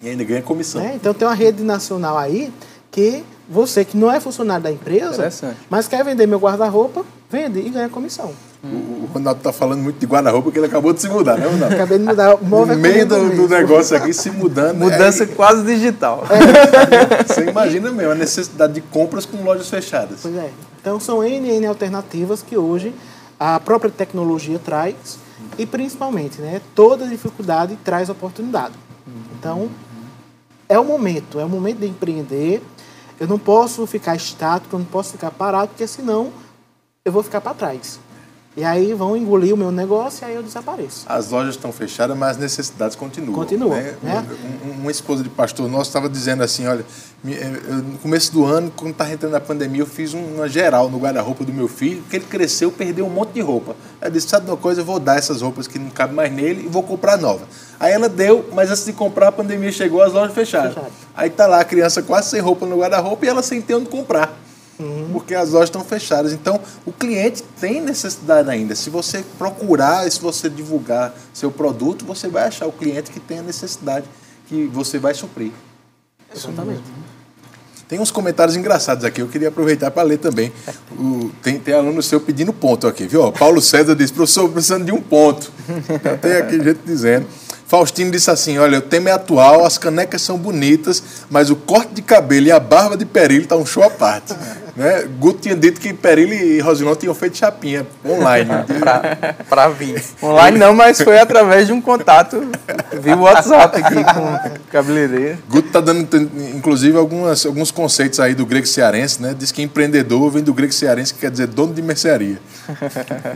E ainda ganha comissão. Né? Então tem uma rede nacional aí que você que não é funcionário da empresa, mas quer vender meu guarda-roupa, vende e ganha comissão. O, o Ronaldo está falando muito de guarda-roupa porque ele acabou de se mudar, né, Ronaldo? Acabei de mudar. No meio do, do, negócio aqui, se mudando. Mudança é... quase digital. É. [LAUGHS] Você imagina mesmo a necessidade de compras com lojas fechadas. Pois é. Então são N, N alternativas que hoje a própria tecnologia traz e principalmente, né, toda dificuldade traz oportunidade. Então, é o momento, é o momento de empreender. Eu não posso ficar estático, eu não posso ficar parado, porque senão eu vou ficar para trás. E aí vão engolir o meu negócio e aí eu desapareço. As lojas estão fechadas, mas as necessidades continuam. Continuam. Né? Né? Uma esposa de pastor nosso estava dizendo assim, olha, eh, no começo do ano, quando estava entrando na pandemia, eu fiz uma geral no guarda-roupa do meu filho, porque ele cresceu, perdeu um monte de roupa. Eu disse, sabe uma coisa, eu vou dar essas roupas que não cabem mais nele e vou comprar nova. Aí ela deu, mas antes de comprar, a pandemia chegou, as lojas fecharam. Fechado. Aí tá lá a criança quase sem roupa no guarda-roupa e ela sem ter onde comprar uhum. porque as lojas estão fechadas. Então, o cliente tem necessidade ainda. Se você procurar, se você divulgar seu produto, você vai achar o cliente que tem a necessidade que você vai suprir. Exatamente. Tem uns comentários engraçados aqui, eu queria aproveitar para ler também. O, tem, tem aluno seu pedindo ponto aqui, viu? Paulo César disse, professor, precisando de um ponto. tem aqui gente dizendo. Faustino disse assim: Olha, o tema é atual, as canecas são bonitas, mas o corte de cabelo e a barba de Perilho tá um show à parte. Né? Guto tinha dito que Perilho e Rosilon tinham feito chapinha online. [LAUGHS] Para vir. Online não, mas foi através de um contato via WhatsApp aqui com o cabeleireiro. Guto tá dando, inclusive, algumas, alguns conceitos aí do grego cearense, né? Diz que empreendedor vem do grego cearense, que quer dizer dono de mercearia. [LAUGHS]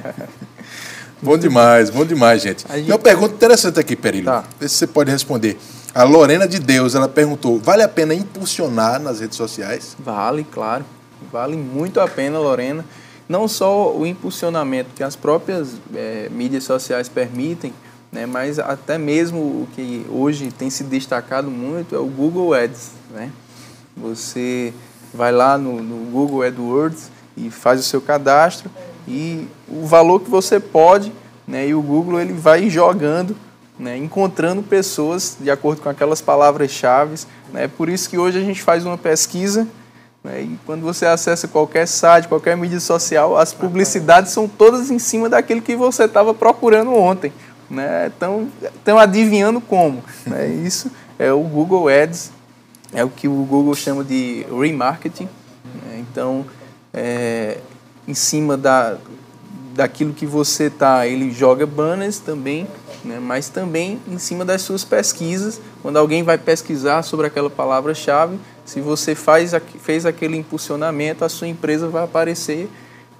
Bom demais, bom demais, gente. gente... Tem uma pergunta interessante aqui, Perilho. Tá. Vê se você pode responder. A Lorena de Deus, ela perguntou: vale a pena impulsionar nas redes sociais? Vale, claro. Vale muito a pena, Lorena. Não só o impulsionamento que as próprias é, mídias sociais permitem, né, mas até mesmo o que hoje tem se destacado muito é o Google Ads. Né? Você vai lá no, no Google AdWords e faz o seu cadastro e o valor que você pode, né, e o Google ele vai jogando né, encontrando pessoas de acordo com aquelas palavras-chave. Né, por isso que hoje a gente faz uma pesquisa e quando você acessa qualquer site, qualquer mídia social, as publicidades são todas em cima daquilo que você estava procurando ontem. Né? Então, estão adivinhando como. Né? [LAUGHS] Isso é o Google Ads, é o que o Google chama de remarketing. Né? Então, é, em cima da, daquilo que você está, ele joga banners também, né? mas também em cima das suas pesquisas. Quando alguém vai pesquisar sobre aquela palavra-chave, se você faz, fez aquele impulsionamento, a sua empresa vai aparecer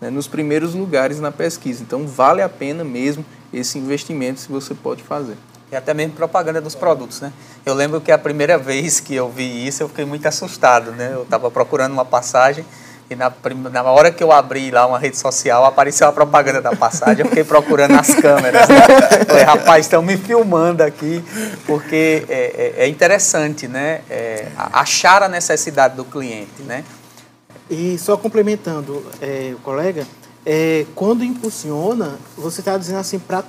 né, nos primeiros lugares na pesquisa. Então, vale a pena mesmo esse investimento se você pode fazer. E até mesmo propaganda dos produtos, né? Eu lembro que a primeira [LAUGHS] vez que eu vi isso, eu fiquei muito assustado, né? Eu estava procurando uma passagem e na, na hora que eu abri lá uma rede social, apareceu a propaganda da passagem. Eu fiquei procurando as câmeras. Né? Falei, rapaz, estão me filmando aqui, porque é, é, é interessante, né? É, achar a necessidade do cliente, né? E só complementando é, o colega, é, quando impulsiona, você está dizendo assim para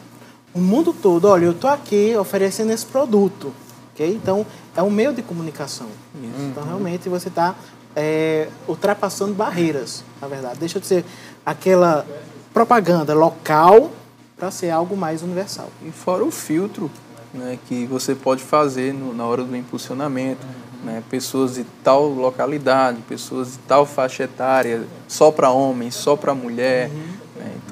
o mundo todo, olha, eu estou aqui oferecendo esse produto, ok? Então, é um meio de comunicação. Uhum. Então, realmente, você está é, ultrapassando barreiras, na verdade. Deixa de ser aquela propaganda local para ser algo mais universal. E fora o filtro né, que você pode fazer no, na hora do impulsionamento. Uhum né, pessoas de tal localidade, pessoas de tal faixa etária, só para homem, só para mulher. Uhum.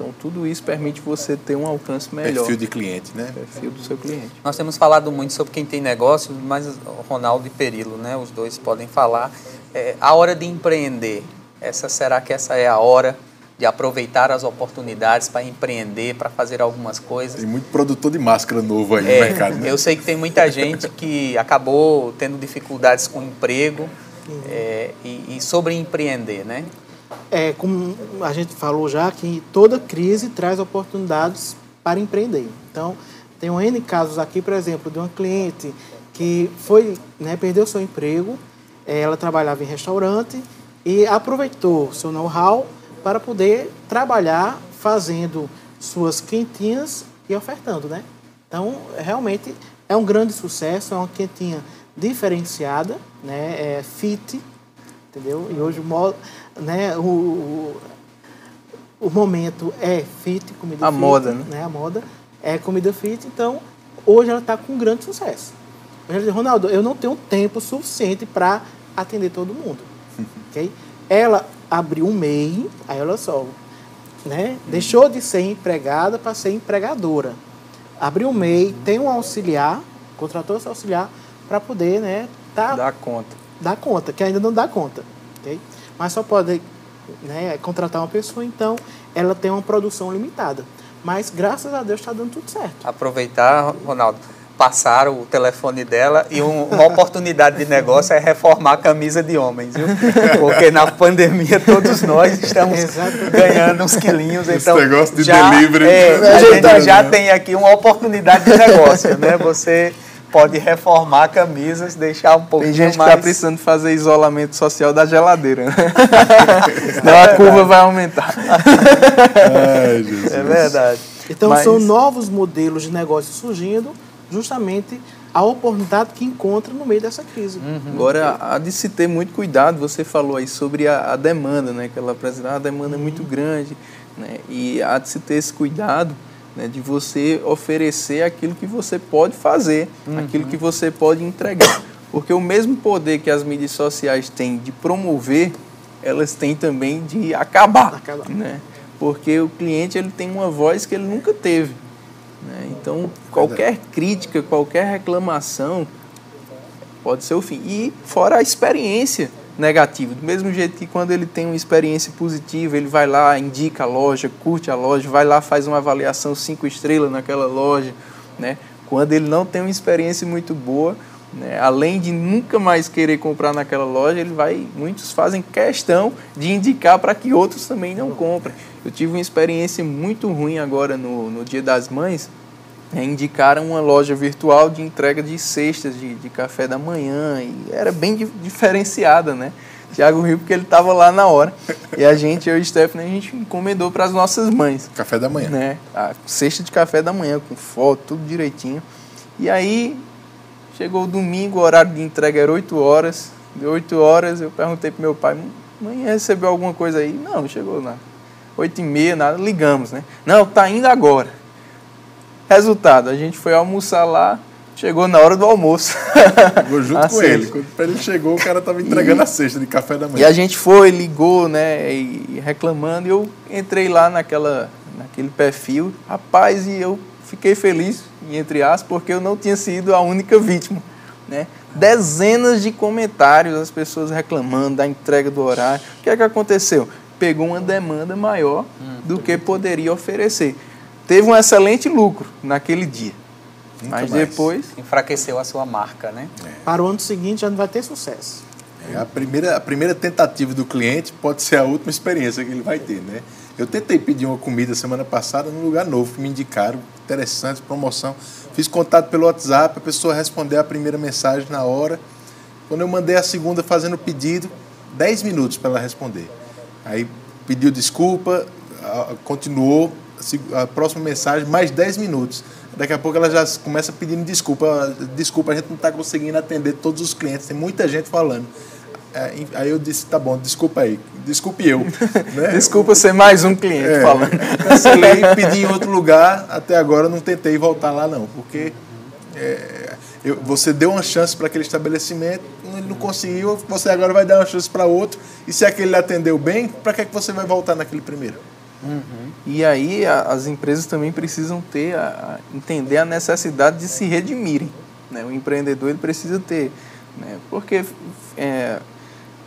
Então, tudo isso permite você ter um alcance melhor. Perfil de cliente, né? Perfil do seu cliente. Nós temos falado muito sobre quem tem negócio, mas Ronaldo e Perilo, né, os dois podem falar. É, a hora de empreender, essa será que essa é a hora? de aproveitar as oportunidades para empreender, para fazer algumas coisas. Tem muito produtor de máscara novo aí é, no mercado. Né? Eu sei que tem muita gente que acabou tendo dificuldades com emprego é, e, e, sobre empreender, né? É, como a gente falou já, que toda crise traz oportunidades para empreender. Então, um N casos aqui, por exemplo, de uma cliente que foi, né, perdeu seu emprego, ela trabalhava em restaurante e aproveitou seu know-how para poder trabalhar fazendo suas quentinhas e ofertando, né? Então, realmente é um grande sucesso, é uma quentinha diferenciada, né? É fit, entendeu? E hoje né, o, o, momento é fit, comida a fit. moda, né? né? A moda é comida fit, então hoje ela está com um grande sucesso. Eu disse, Ronaldo, eu não tenho tempo suficiente para atender todo mundo, ok? Ela abriu um MEI, aí olha só, né? Deixou de ser empregada para ser empregadora. Abriu um MEI, tem um auxiliar, contratou esse auxiliar para poder, né, tá, dar conta. Dar conta, que ainda não dá conta, ok? Mas só pode né, contratar uma pessoa, então ela tem uma produção limitada. Mas graças a Deus está dando tudo certo. Aproveitar, Ronaldo passaram o telefone dela e um, uma oportunidade de negócio é reformar a camisa de homens, viu? Porque na pandemia todos nós estamos ganhando uns quilinhos, então Esse negócio de já, delivery. É, a gente já tem aqui uma oportunidade de negócio, né? Você pode reformar camisas, deixar um pouquinho mais... Tem gente mais... que está precisando fazer isolamento social da geladeira, né? [LAUGHS] Senão a curva vai aumentar. Ai, Jesus. É verdade. Então Mas... são novos modelos de negócio surgindo justamente a oportunidade que encontra no meio dessa crise. Uhum. Agora, há de se ter muito cuidado, você falou aí sobre a, a demanda, né, que ela apresenta, a demanda uhum. é muito grande, né, e há de se ter esse cuidado né, de você oferecer aquilo que você pode fazer, uhum. aquilo que você pode entregar. Porque o mesmo poder que as mídias sociais têm de promover, elas têm também de acabar. acabar. Né? Porque o cliente ele tem uma voz que ele nunca teve. Né? Então, qualquer crítica, qualquer reclamação pode ser o fim. E fora a experiência negativa. Do mesmo jeito que quando ele tem uma experiência positiva, ele vai lá, indica a loja, curte a loja, vai lá, faz uma avaliação cinco estrelas naquela loja. Né? Quando ele não tem uma experiência muito boa, né? além de nunca mais querer comprar naquela loja, ele vai, muitos fazem questão de indicar para que outros também não comprem. Eu tive uma experiência muito ruim agora no, no Dia das Mães. É, indicaram uma loja virtual de entrega de cestas de, de café da manhã e era bem diferenciada, né? Tiago Rio, porque ele estava lá na hora. E a gente, eu e Stephanie, a gente encomendou para as nossas mães. Café da manhã. Né? A cesta de café da manhã, com foto, tudo direitinho. E aí, chegou o domingo, o horário de entrega era 8 horas. De 8 horas, eu perguntei pro meu pai, mãe, recebeu alguma coisa aí? Não, não chegou nada. 8 e meia, nada, ligamos, né? Não, tá indo agora. Resultado, a gente foi almoçar lá, chegou na hora do almoço. [LAUGHS] Chegou junto com ele. Quando ele chegou, o cara estava entregando e, a cesta de café da manhã. E a gente foi, ligou, né, e reclamando, e eu entrei lá naquela, naquele perfil, rapaz, e eu fiquei feliz, entre aspas, porque eu não tinha sido a única vítima, né? Dezenas de comentários, as pessoas reclamando da entrega do horário. O que é que aconteceu? Pegou uma demanda maior hum, do que poderia oferecer. Teve um excelente lucro naquele dia. Muito mas mais. depois. Enfraqueceu a sua marca, né? É. Para o ano seguinte já não vai ter sucesso. É, a, primeira, a primeira tentativa do cliente pode ser a última experiência que ele vai ter, né? Eu tentei pedir uma comida semana passada num lugar novo que me indicaram, interessante, promoção. Fiz contato pelo WhatsApp, a pessoa respondeu a primeira mensagem na hora. Quando eu mandei a segunda fazendo o pedido, 10 minutos para ela responder. Aí pediu desculpa, continuou, a próxima mensagem, mais 10 minutos. Daqui a pouco ela já começa pedindo desculpa. Desculpa, a gente não está conseguindo atender todos os clientes, tem muita gente falando. É, aí eu disse, tá bom, desculpa aí, desculpe eu. [LAUGHS] Né? desculpa ser mais um cliente é, falando. Cancelei, pedi em outro lugar, até agora não tentei voltar lá não, porque é, eu, você deu uma chance para aquele estabelecimento, ele não conseguiu, você agora vai dar uma chance para outro, e se aquele atendeu bem, para que, é que você vai voltar naquele primeiro? Uhum. E aí a, as empresas também precisam ter, a, a entender a necessidade de se redimirem. Né? O empreendedor ele precisa ter, né? porque é,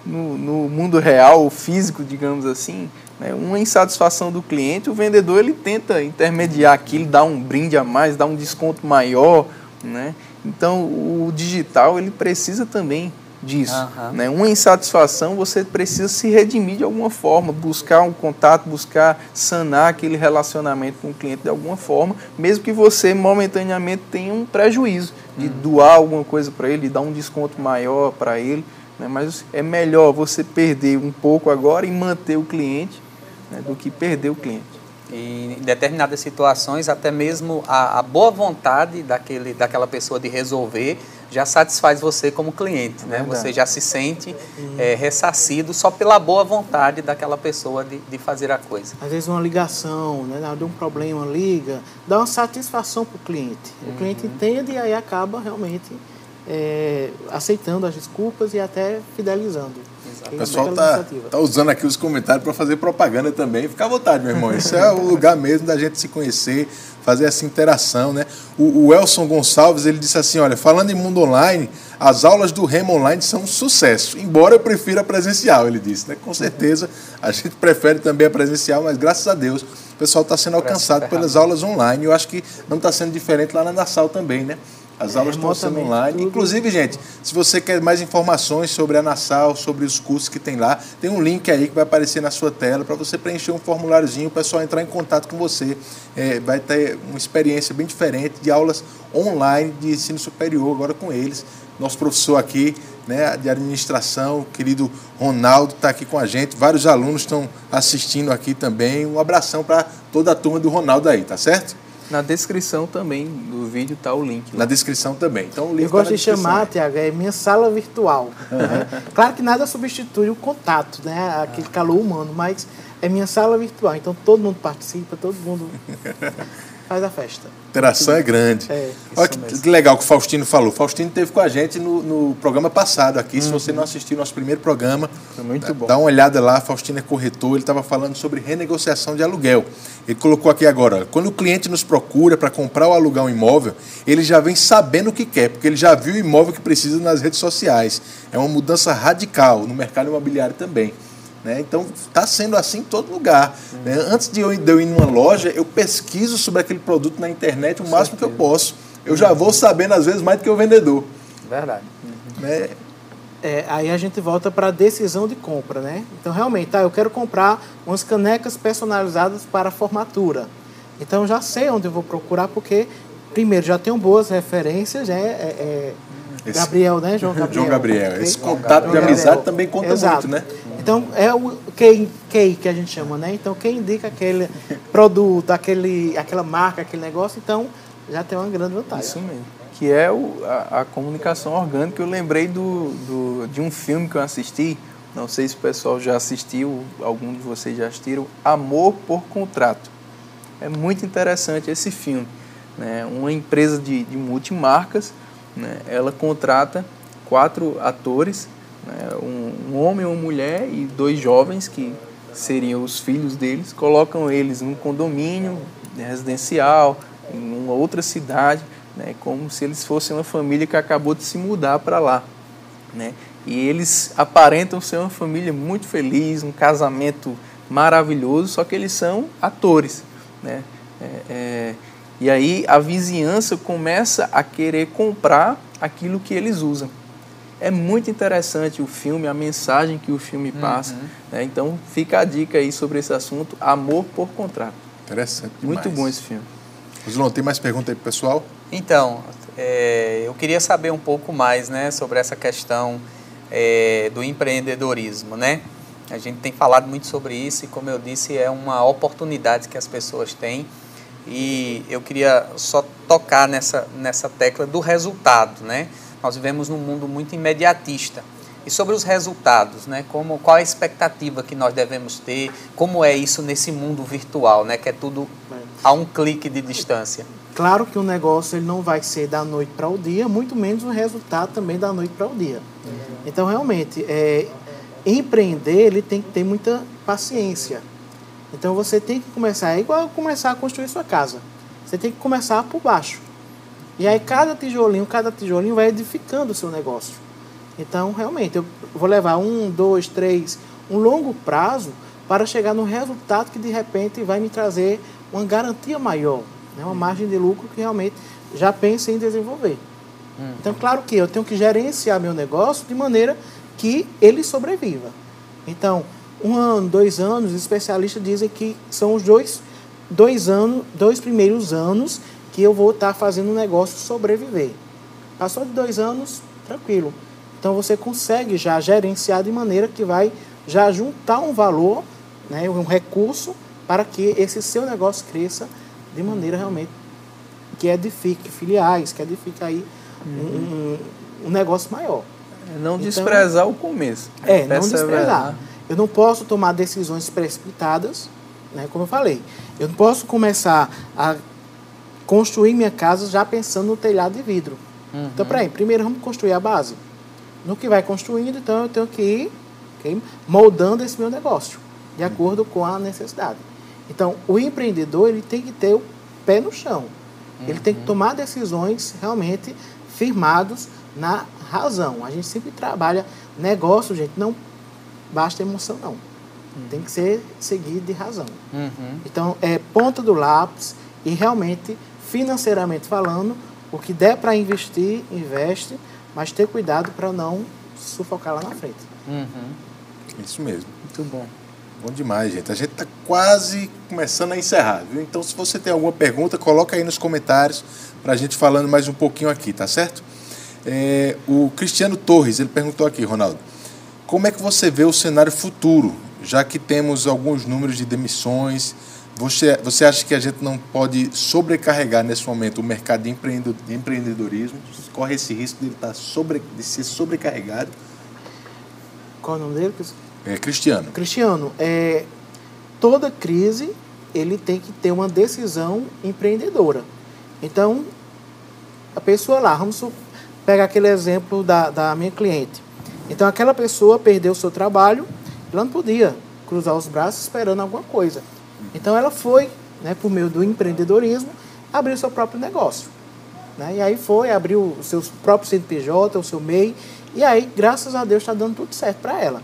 no, no, mundo real, físico, digamos assim, né? uma insatisfação do cliente, o vendedor ele tenta intermediar aquilo, dar um brinde a mais, dar um desconto maior. Né? Então o digital ele precisa também disso. Uhum. Né? Uma insatisfação, você precisa se redimir de alguma forma, buscar um contato, buscar sanar aquele relacionamento com o cliente de alguma forma, mesmo que você momentaneamente tenha um prejuízo de uhum. doar alguma coisa para ele, de dar um desconto maior para ele. Né? Mas é melhor você perder um pouco agora e manter o cliente né? do que perder o cliente. E em determinadas situações, até mesmo a, a boa vontade daquele, daquela pessoa de resolver já satisfaz você como cliente, né? Você já se sente é, ressarcido só pela boa vontade daquela pessoa de, de fazer a coisa. Às vezes uma ligação, né? Deu um problema, liga, dá uma satisfação para o cliente. O uhum. cliente entende e aí acaba realmente é, aceitando as desculpas e até fidelizando. O pessoal está tá usando aqui os comentários para fazer propaganda também. Fica à vontade, meu irmão. Isso é o lugar mesmo da gente se conhecer, fazer essa interação, né? O, o Elson Gonçalves, ele disse assim, olha, falando em mundo online, as aulas do Remo Online são um sucesso, embora eu prefira a presencial, ele disse, né? Com certeza, a gente prefere também a presencial, mas graças a Deus, o pessoal está sendo alcançado pelas aulas online. Eu acho que não está sendo diferente lá na Nassau também, né? As aulas estão sendo online. Tudo. Inclusive, gente, se você quer mais informações sobre a Nassau, sobre os cursos que tem lá, tem um link aí que vai aparecer na sua tela para você preencher um formuláriozinho, o pessoal entrar em contato com você. É, vai ter uma experiência bem diferente de aulas online de ensino superior agora com eles. Nosso professor aqui né, de administração, o querido Ronaldo, está aqui com a gente. Vários alunos estão assistindo aqui também. Um abração para toda a turma do Ronaldo aí, tá certo? Na descrição também do vídeo está o link. Lá. Na descrição também. Então, o link Eu gosto tá de chamar, Tiago, é minha sala virtual. Né? Claro que nada substitui o contato, né? aquele calor humano, mas é minha sala virtual. Então todo mundo participa, todo mundo [LAUGHS] faz a festa. A interação é grande. É, Olha que, que, legal que o Faustino falou. Faustino esteve com a gente no, no programa passado aqui. Uhum. Se você não assistiu nosso primeiro programa, Foi muito bom. dá uma olhada lá. Faustino é corretor, ele estava falando sobre renegociação de aluguel. Ele colocou aqui agora, quando o cliente nos procura para comprar ou alugar um imóvel, ele já vem sabendo o que quer, porque ele já viu o imóvel que precisa nas redes sociais. É uma mudança radical no mercado imobiliário também. Né? Então, está sendo assim em todo lugar. Uhum. Né? Antes de eu, de eu ir numa loja, eu pesquiso sobre aquele produto na internet o máximo que eu posso. Eu já vou sabendo, às vezes, mais do que o vendedor. Verdade. Uhum. Né? É, aí a gente volta para a decisão de compra, né? Então, realmente, tá, eu quero comprar umas canecas personalizadas para a formatura. Então, eu já sei onde eu vou procurar, porque, primeiro, já tenho boas referências, né? É, é, esse, Gabriel, né? João Gabriel. João Gabriel. Esse contato de amizade também conta Exato. muito, né? Então, é o quem, quem que a gente chama, né? Então, quem indica aquele [LAUGHS] produto, aquele, aquela marca, aquele negócio, então já tem uma grande vantagem. Isso mesmo. que é o, a, a, comunicação orgânica. Eu lembrei do, do, de um filme que eu assisti, não sei se o pessoal já assistiu, algum de vocês já assistiram, Amor por Contrato. É muito interessante esse filme. Né? Uma empresa de, de multimarcas, né? ela contrata quatro atores, né? um, um homem, uma mulher e dois jovens que seriam os filhos deles, colocam eles num condomínio residencial, em uma outra cidade, né, como se eles fossem uma família que acabou de se mudar para lá. Né? E eles aparentam ser uma família muito feliz, um casamento maravilhoso, só que eles são atores. Né? É, é, e aí a vizinhança começa a querer comprar aquilo que eles usam. É muito interessante o filme, a mensagem que o filme passa. Uhum. Né? Então fica a dica aí sobre esse assunto, Amor por Contrato. Interessante. Demais. Muito bom esse filme. Zulon, tem mais pergunta aí pro pessoal? Então, é, eu queria saber um pouco mais né, sobre essa questão é, do empreendedorismo, né? A gente tem falado muito sobre isso e, como eu disse, é uma oportunidade que as pessoas têm. E eu queria só tocar nessa, nessa tecla do resultado, né? Nós vivemos num mundo muito imediatista. E sobre os resultados, né? Como, qual a expectativa que nós devemos ter? Como é isso nesse mundo virtual, né? Que é tudo a um clique de distância. Claro que o negócio ele não vai ser da noite para o dia, muito menos o resultado também da noite para o dia. Então, realmente, é, empreender ele tem que ter muita paciência. Então, você tem que começar, é igual começar a construir sua casa. Você tem que começar por baixo. E aí, cada tijolinho, cada tijolinho vai edificando o seu negócio. Então, realmente, eu vou levar um, dois, três, um longo prazo para chegar no resultado que de repente vai me trazer uma garantia maior, né? uma margem de lucro que realmente já pensa em desenvolver. Uhum. Então, claro que eu tenho que gerenciar meu negócio de maneira que ele sobreviva. Então, um ano, dois anos, os especialistas dizem que são os dois, dois, anos, dois primeiros anos que eu vou estar fazendo o negócio sobreviver. Passou de dois anos, tranquilo. Então você consegue já gerenciar de maneira que vai já juntar um valor, né, um recurso, para que esse seu negócio cresça de maneira realmente que edifique filiais, que edifique aí uhum. um, um, negócio maior. É não então, desprezar o começo. É, não desprezar. Eu não posso tomar decisões precipitadas, né, como eu falei. Eu não posso começar a construir minha casa já pensando no telhado de vidro. Uhum. Então, peraí, primeiro vamos construir a base no que vai construindo, então eu tenho que ir okay, moldando esse meu negócio de acordo com a necessidade. Então, o empreendedor ele tem que ter o pé no chão. Uhum. Ele tem que uhum. tomar decisões realmente firmados na razão. A gente sempre trabalha negócio, gente, não basta emoção não. Uhum. Tem que ser seguido de razão. Uhum. Então, é ponta do lápis e realmente, financeiramente falando, o que der para investir, investe mas ter cuidado para não sufocar lá na frente. Uhum. Isso mesmo. Muito bom. Bom demais, gente. A gente está quase começando a encerrar, viu? Então, se você tem alguma pergunta, coloca aí nos comentários para a gente falando mais um pouquinho aqui, tá certo? É, o Cristiano Torres, ele perguntou aqui, Ronaldo, como é que você vê o cenário futuro, já que temos alguns números de demissões, você, você acha que a gente não pode sobrecarregar nesse momento o mercado de, empreendedorismo? Corre esse risco de, ele estar tá sobre, de ser sobrecarregado? Qual é o nome dele? É Cristiano. Cristiano, é, toda crise ele tem que ter uma decisão empreendedora. Então, a pessoa lá, vamos pegar aquele exemplo da, da minha cliente. Então, aquela pessoa perdeu o seu trabalho, ela não podia cruzar os braços esperando alguma coisa então ela foi, né, por meio do empreendedorismo, abrir o seu próprio negócio. Né? E aí foi, abriu o seu próprio CNPJ, o seu MEI, e aí, graças a Deus, está dando tudo certo para ela.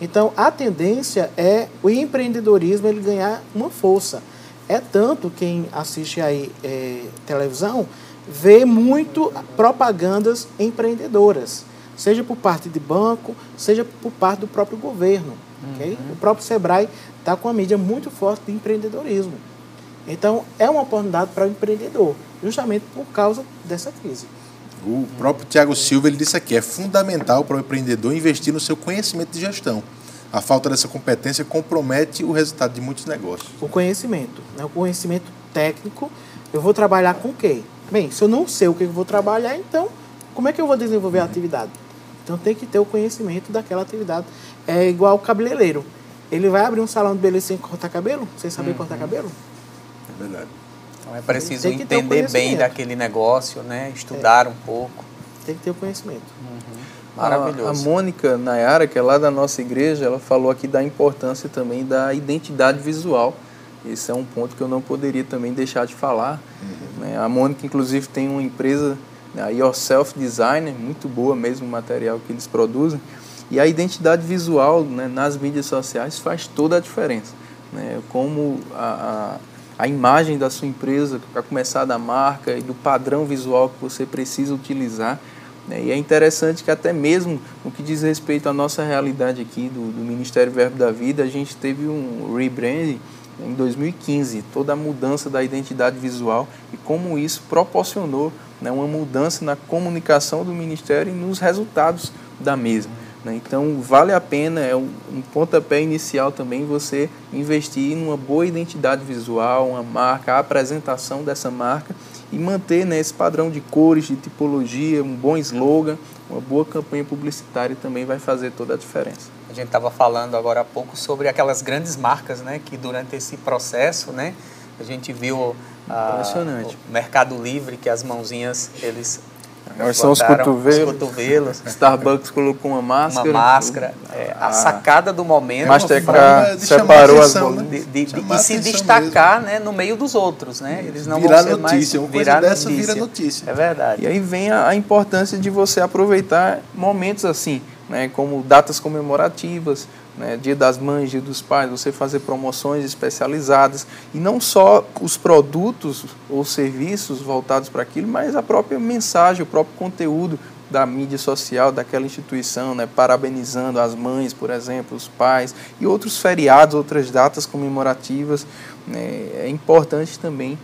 Então, a tendência é o empreendedorismo ele ganhar uma força. É tanto quem assiste aí é, televisão vê muito propagandas empreendedoras, seja por parte de banco, seja por parte do próprio governo. Uhum. Okay? O próprio Sebrae está com uma mídia muito forte de empreendedorismo. Então, é uma oportunidade para o empreendedor, justamente por causa dessa crise. O próprio Tiago Silva ele disse aqui: é fundamental para o empreendedor investir no seu conhecimento de gestão. A falta dessa competência compromete o resultado de muitos negócios. O conhecimento, né? o conhecimento técnico. Eu vou trabalhar com o quê? Bem, se eu não sei o que eu vou trabalhar, então como é que eu vou desenvolver a atividade? Então tem que ter o conhecimento daquela atividade. É igual o cabeleireiro. Ele vai abrir um salão de beleza sem cortar cabelo? Sem saber uhum. cortar cabelo? É verdade. Então é preciso entender bem daquele negócio, né? Estudar é. um pouco. Tem que ter o conhecimento. Uhum. Maravilhoso. A, a Mônica Nayara, que é lá da nossa igreja, ela falou aqui da importância também da identidade visual. Esse é um ponto que eu não poderia também deixar de falar. Uhum. Né? A Mônica, inclusive, tem uma empresa, a Yourself Designer, muito boa mesmo o material que eles produzem. E a identidade visual né, nas mídias sociais faz toda a diferença. Né? Como a, a, a imagem da sua empresa, para começar da marca e do padrão visual que você precisa utilizar. Né? E é interessante que até mesmo no que diz respeito à nossa realidade aqui do, do Ministério Verbo da Vida, a gente teve um rebranding em 2015, toda a mudança da identidade visual e como isso proporcionou né, uma mudança na comunicação do Ministério e nos resultados da mesma. Né? Então, vale a pena, é um, um pontapé inicial também você investir numa boa identidade visual, uma marca, a apresentação dessa marca e manter né, esse padrão de cores, de tipologia, um bom slogan, uma boa campanha publicitária também vai fazer toda a diferença. A gente estava falando agora há pouco sobre aquelas grandes marcas, né, que durante esse processo, né, a gente viu ah, o Mercado Livre, que as mãozinhas eles Agora são os cotovelos. Os cotovelos. Starbucks colocou uma máscara. Uma máscara. É, a, a sacada do momento. Mastercard separou as bolas. Né? De, de, de, de se destacar né, no meio dos outros. Né? Eles não virar vão ser notícia. Mais, uma coisa dessa notícia. vira notícia. É verdade. E aí vem a, a importância de você aproveitar momentos assim, né, como datas comemorativas, né, Dia das Mães, Dia dos Pais, você fazer promoções especializadas e não só os produtos ou serviços voltados para aquilo, mas a própria mensagem, o próprio conteúdo da mídia social daquela instituição, né, parabenizando as mães, por exemplo, os pais e outros feriados, outras datas comemorativas. Né, é importante também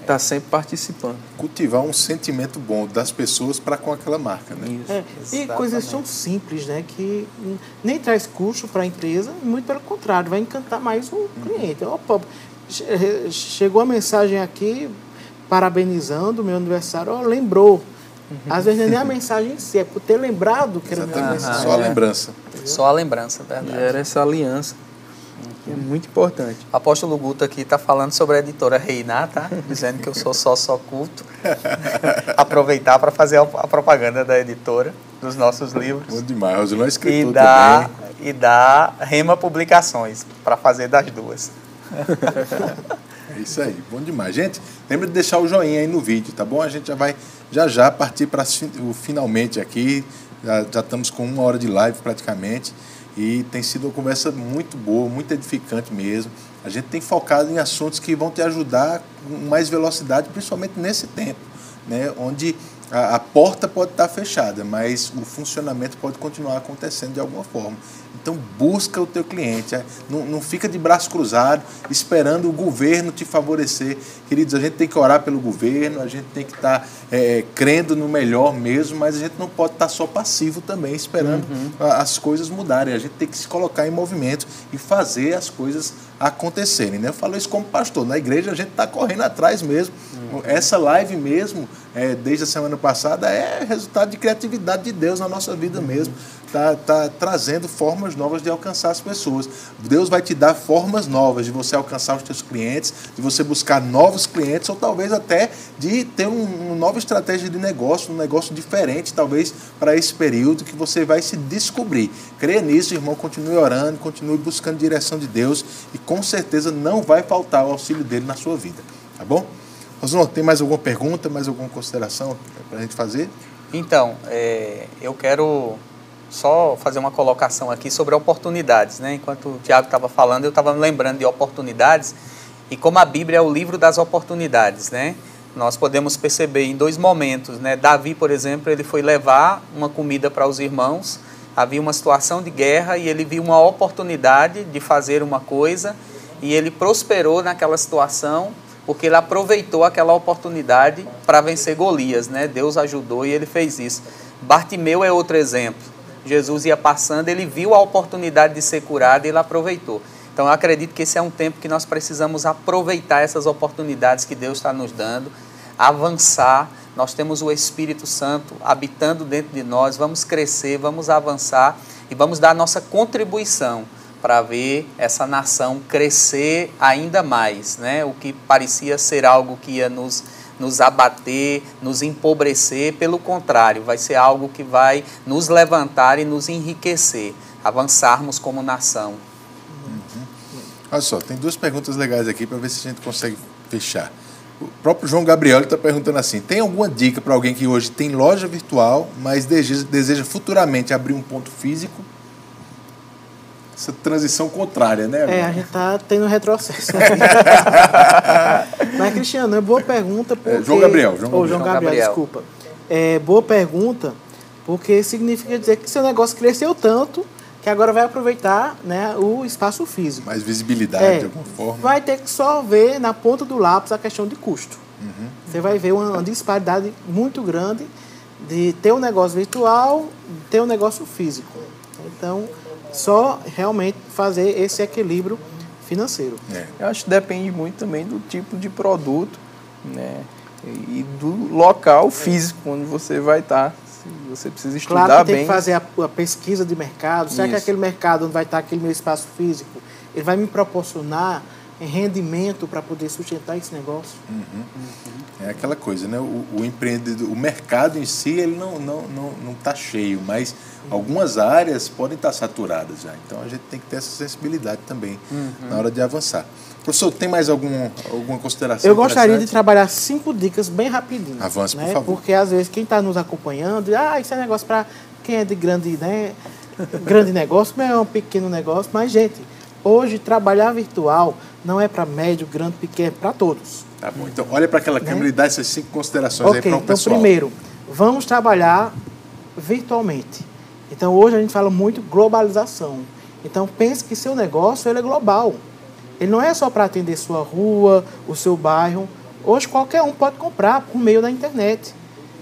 está sempre participando. Cultivar um sentimento bom das pessoas para com aquela marca, né? É, e coisas tão simples, né? Que nem traz custo para a empresa, muito pelo contrário, vai encantar mais o cliente. Opa, chegou a mensagem aqui parabenizando o meu aniversário, oh, lembrou. Uhum. Às vezes nem a mensagem em si, é por ter lembrado que era meu aniversário. Só a lembrança. Só a lembrança, verdade. Gera essa aliança. É muito importante. Apóstolo Guto aqui está falando sobre a editora Reinar, tá? Dizendo que eu sou só só culto. [LAUGHS] Aproveitar para fazer a propaganda da editora, dos nossos livros. Muito demais. Rosilão é escritor e dá, também. E dá Rema Publicações para fazer das duas. é isso aí. Bom demais. Gente, lembra de deixar o joinha aí no vídeo, tá bom? A gente já vai já já partir para o finalmente aqui. Já, já estamos com uma hora de live praticamente. E tem sido uma conversa muito boa, muito edificante mesmo. A gente tem focado em assuntos que vão te ajudar com mais velocidade, principalmente nesse tempo, né? onde a, a porta pode estar fechada, mas o funcionamento pode continuar acontecendo de alguma forma. Então busca o teu cliente, é, não, não fica de braço cruzado esperando o governo te favorecer. Queridos, a gente tem que orar pelo governo, a gente tem que estar é, crendo no melhor mesmo, mas a gente não pode estar só passivo também esperando uhum. as coisas mudarem. A gente tem que se colocar em movimento e fazer as coisas acontecerem. Né? Eu falo isso como pastor, na igreja a gente está correndo atrás mesmo. Uhum. Essa live mesmo, é, desde a semana passada, é resultado de criatividade de Deus na nossa vida uhum. mesmo está tá trazendo formas novas de alcançar as pessoas. Deus vai te dar formas novas de você alcançar os seus clientes, de você buscar novos clientes, ou talvez até de ter um, uma nova estratégia de negócio, um negócio diferente, talvez, para esse período que você vai se descobrir. Creia nisso, irmão, continue orando, continue buscando direção de Deus e com certeza não vai faltar o auxílio dele na sua vida. Tá bom? Rosano, tem mais alguma pergunta, mais alguma consideração para a gente fazer? Então, é, eu quero só fazer uma colocação aqui sobre oportunidades. Né? Enquanto o Tiago estava falando, eu estava me lembrando de oportunidades e como a Bíblia é o livro das oportunidades. Né? Nós podemos perceber em dois momentos. Né? Davi, por exemplo, ele foi levar uma comida para os irmãos, havia uma situação de guerra e ele viu uma oportunidade de fazer uma coisa e ele prosperou naquela situação porque ele aproveitou aquela oportunidade para vencer Golias, né? Deus ajudou e ele fez isso. Bartimeu é outro exemplo. Jesus ia passando, ele viu a oportunidade de ser curado e ele aproveitou. Então eu acredito que esse é um tempo que nós precisamos aproveitar essas oportunidades que Deus está nos dando. avançar. Nós temos o Espírito Santo habitando dentro de nós, vamos crescer, vamos avançar e vamos dar nossa contribuição para ver essa nação crescer ainda mais, né? O que parecia ser algo que ia nos nos abater, nos empobrecer, pelo contrário, vai ser algo que vai nos levantar e nos enriquecer, avançarmos como nação. Uhum. Olha só, tem duas perguntas legais aqui para ver se a gente consegue fechar. O próprio João Gabriel está perguntando assim: tem alguma dica para alguém que hoje tem loja virtual, mas deseja, deseja futuramente abrir um ponto físico? essa transição contrária, né? É, a gente está tendo retrocesso. [LAUGHS] Mas, Cristiano, é boa pergunta porque... É, João Gabriel. João, Ou, João Gabriel, Gabriel, desculpa. É, boa pergunta porque significa dizer que seu negócio cresceu tanto que agora vai aproveitar né, o espaço físico. Mais visibilidade, é, de alguma forma. Vai ter que só ver na ponta do lápis a questão de custo. Uhum. Você vai ver uma disparidade muito grande de ter um negócio virtual, ter um negócio físico. Então, só realmente fazer esse equilíbrio financeiro. É. Eu acho que depende muito também do tipo de produto né? e do local físico onde você vai estar. Você precisa estudar claro que tem bem. que fazer a, a, pesquisa de mercado. Será que aquele mercado onde vai estar aquele meu espaço físico, ele vai me proporcionar rendimento para poder sustentar esse negócio? Uhum. Uhum. É aquela coisa, né? O, o empreendedor, o mercado em si, ele não está não, não, não tá cheio, mas algumas áreas podem estar saturadas já. Então a gente tem que ter essa sensibilidade também uhum. na hora de avançar. Professor, tem mais algum, alguma consideração? Eu gostaria de trabalhar cinco dicas bem rapidinho. Avance, né? por favor. Porque às vezes quem está nos acompanhando, ah, isso é negócio para quem é de grande, né? grande [LAUGHS] negócio, mas é um pequeno negócio. Mas, gente, hoje trabalhar virtual não é para médio, grande, pequeno, é para todos. Tá bom. Então, olha para aquela né? câmera e dá essas cinco considerações okay, aí para o então, pessoal. primeiro, vamos trabalhar virtualmente. Então hoje a gente fala muito globalização. Então pense que seu negócio ele é global. Ele não é só para atender sua rua, o seu bairro. Hoje qualquer um pode comprar por meio da internet.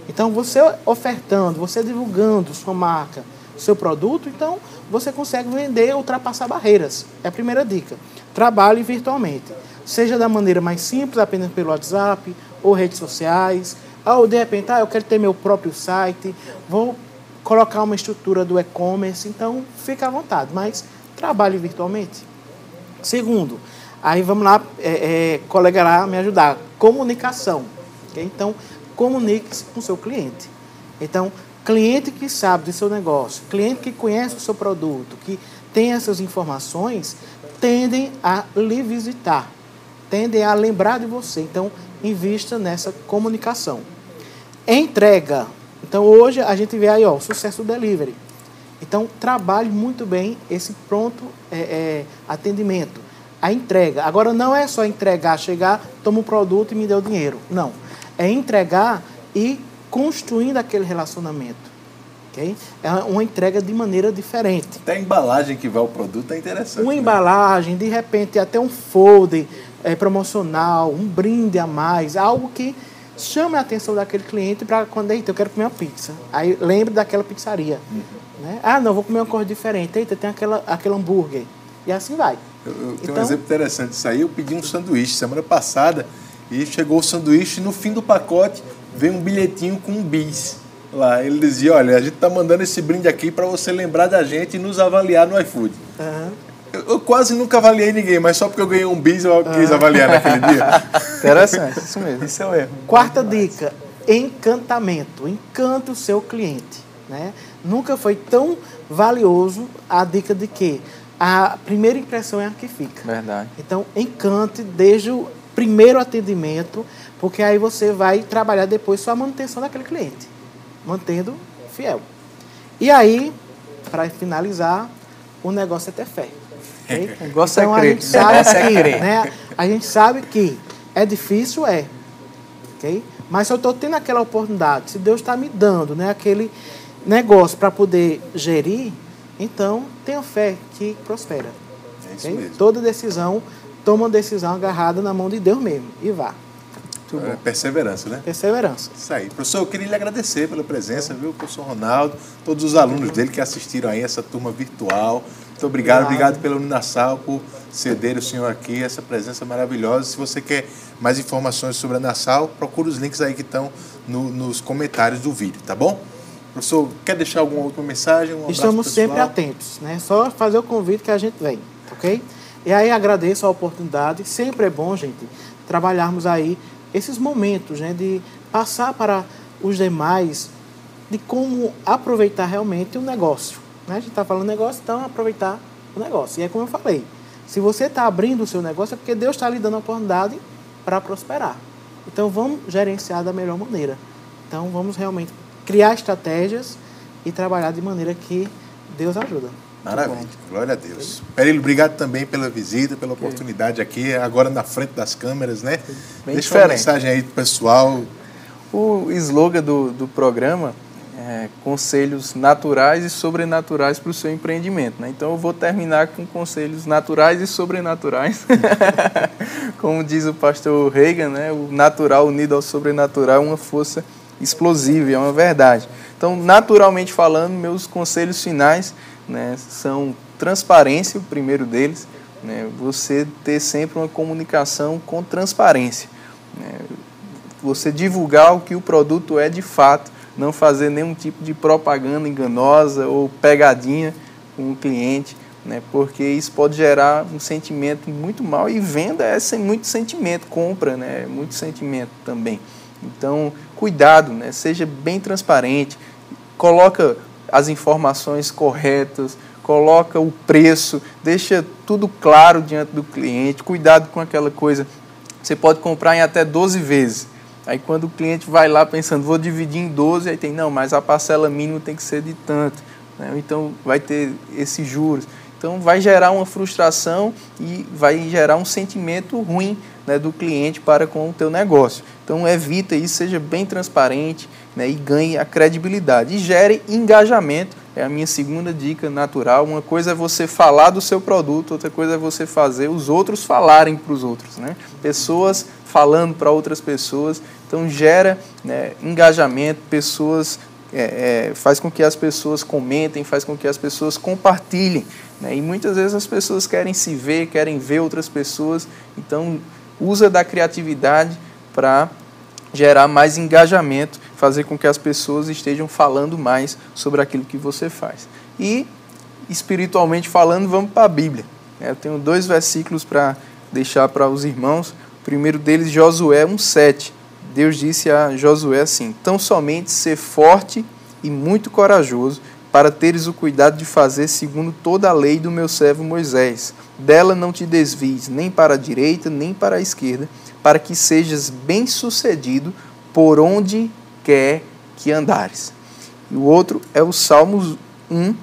Então você ofertando, você divulgando sua marca, seu produto, então você consegue vender, ultrapassar barreiras. É a primeira dica. Trabalhe virtualmente. Seja da maneira mais simples, apenas pelo WhatsApp ou redes sociais. Ou de repente, ah, eu quero ter meu próprio site, vou colocar uma estrutura do e-commerce, então fica à vontade, mas trabalhe virtualmente. Segundo, aí vamos lá, é, é, colega lá me ajudar, comunicação. Okay? Então, comunique-se com o seu cliente. Então, cliente que sabe do seu negócio, cliente que conhece o seu produto, que tem essas informações, tendem a lhe visitar, tendem a lembrar de você. Então, invista nessa comunicação. Entrega. Então hoje a gente vê aí ó, sucesso do delivery. Então trabalhe muito bem esse pronto é, é, atendimento. A entrega. Agora não é só entregar, chegar, toma o produto e me dê o dinheiro. Não. É entregar e construindo aquele relacionamento. Okay? É uma entrega de maneira diferente. Até a embalagem que vai o produto é interessante. Uma né? embalagem, de repente até um folder é, promocional, um brinde a mais, algo que chame a atenção daquele cliente para quando, eita, eu quero comer uma pizza. Aí lembre daquela pizzaria. Uhum. Né? Ah, não, vou comer uma coisa diferente. Eita, tem aquela, aquele hambúrguer. E assim vai. Eu, eu tenho então, um exemplo interessante disso aí. Eu pedi um sanduíche semana passada e chegou o sanduíche e no fim do pacote veio um bilhetinho com um bis. Lá, ele dizia, olha, a gente está mandando esse brinde aqui para você lembrar da gente e nos avaliar no iFood. Uhum. Eu, eu, quase nunca avaliei ninguém, mas só porque eu ganhei um bis eu quis avaliar naquele dia. [LAUGHS] Interessante, isso mesmo. Isso é o erro. Quarta dica, encantamento. Encante o seu cliente. Né? Nunca foi tão valioso a dica de que a primeira impressão é a que fica. Verdade. Então, encante desde o primeiro atendimento, porque aí você vai trabalhar depois sua manutenção daquele cliente, mantendo fiel. E aí, para finalizar, o negócio é ter fé. Okay? [LAUGHS] Negócio então, é crer. A gente sabe é que, né, a gente sabe que é difícil, é. Okay? Mas se eu estou tendo aquela oportunidade, se Deus está me dando né, aquele negócio para poder gerir, então tenha fé que prospera. É okay? Toda decisão, toma uma decisão agarrada na mão de Deus mesmo e vá. É, perseverança, né? Perseverança. Isso aí. Professor, eu queria lhe agradecer pela presença, viu, professor Ronaldo, todos os alunos dele que assistiram aí essa turma virtual. Muito obrigado, obrigado, obrigado pela por ceder o senhor aqui, essa presença maravilhosa. Se você quer mais informações sobre a Nassau, procure os links aí que estão no, nos comentários do vídeo, tá bom? Professor, quer deixar alguma outra mensagem? Um Estamos sempre atentos, né? Só fazer o convite que a gente vem, ok? E aí agradeço a oportunidade. Sempre é bom, gente, trabalharmos aí esses momentos, né? De passar para os demais de como aproveitar realmente o negócio. Né? A gente está falando negócio, então aproveitar o negócio. E é como eu falei, se você está abrindo o seu negócio é porque Deus está lhe dando a oportunidade para prosperar. Então vamos gerenciar da melhor maneira. Então vamos realmente criar estratégias e trabalhar de maneira que Deus ajuda. Maravilha, glória a Deus. Perilo, obrigado também pela visita, pela oportunidade aqui, agora na frente das câmeras, né? Bem Deixa diferente. uma mensagem aí pro pessoal. O slogan do, do programa é conselhos naturais e sobrenaturais para o seu empreendimento. Né? Então eu vou terminar com conselhos naturais e sobrenaturais. [LAUGHS] Como diz o pastor Reagan, né? o natural unido ao sobrenatural é uma força explosiva, é uma verdade. Então, naturalmente falando, meus conselhos finais né, são transparência, o primeiro deles, né, você ter sempre uma comunicação com transparência. Né, você divulgar o que o produto é de fato, não fazer nenhum tipo de propaganda enganosa ou pegadinha com o cliente, né, porque isso pode gerar um sentimento muito mal e venda é sem muito sentimento, compra né, é muito sentimento também. Então, cuidado, né, seja bem transparente, coloca as informações corretas, coloca o preço, deixa tudo claro diante do cliente, cuidado com aquela coisa. Você pode comprar em até 12 vezes. Aí quando o cliente vai lá pensando, vou dividir em 12, aí tem, não, mas a parcela mínima tem que ser de tanto. Né? Então vai ter esses juros. Então vai gerar uma frustração e vai gerar um sentimento ruim né, do cliente para com o teu negócio. Então evita isso, seja bem transparente né, e ganhe a credibilidade. E gere engajamento, é a minha segunda dica natural. Uma coisa é você falar do seu produto, outra coisa é você fazer os outros falarem para os outros. Né? Pessoas falando para outras pessoas. Então gera né, engajamento, pessoas é, é, faz com que as pessoas comentem, faz com que as pessoas compartilhem. Né? E muitas vezes as pessoas querem se ver, querem ver outras pessoas, então usa da criatividade para gerar mais engajamento, fazer com que as pessoas estejam falando mais sobre aquilo que você faz. E, espiritualmente falando, vamos para a Bíblia. Eu tenho dois versículos para deixar para os irmãos. O primeiro deles, Josué 1,7. Deus disse a Josué assim: Tão somente ser forte e muito corajoso, para teres o cuidado de fazer segundo toda a lei do meu servo Moisés. Dela não te desvies nem para a direita, nem para a esquerda, para que sejas bem-sucedido por onde quer que andares. E o outro é o Salmos 1,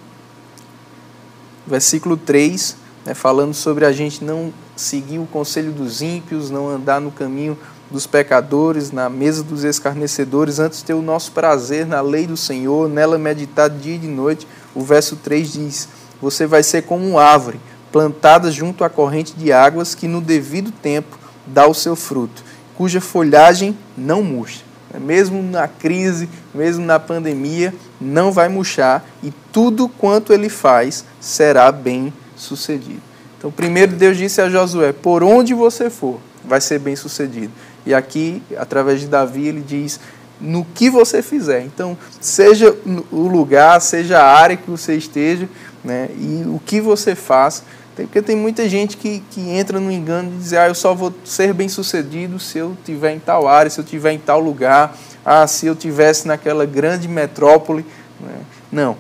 versículo 3, né, falando sobre a gente não seguir o conselho dos ímpios, não andar no caminho dos pecadores, na mesa dos escarnecedores, antes ter o nosso prazer na lei do Senhor, nela meditar dia e de noite. O verso 3 diz: Você vai ser como uma árvore plantada junto à corrente de águas que no devido tempo dá o seu fruto, cuja folhagem não murcha. Mesmo na crise, mesmo na pandemia, não vai murchar e tudo quanto ele faz será bem sucedido. Então, primeiro Deus disse a Josué: Por onde você for, vai ser bem sucedido. E aqui, através de Davi, ele diz: no que você fizer. Então, seja o lugar, seja a área que você esteja, né, e o que você faz. Porque tem muita gente que, que entra no engano de dizer, ah, eu só vou ser bem sucedido se eu estiver em tal área, se eu estiver em tal lugar, ah, se eu tivesse naquela grande metrópole. Né? Não.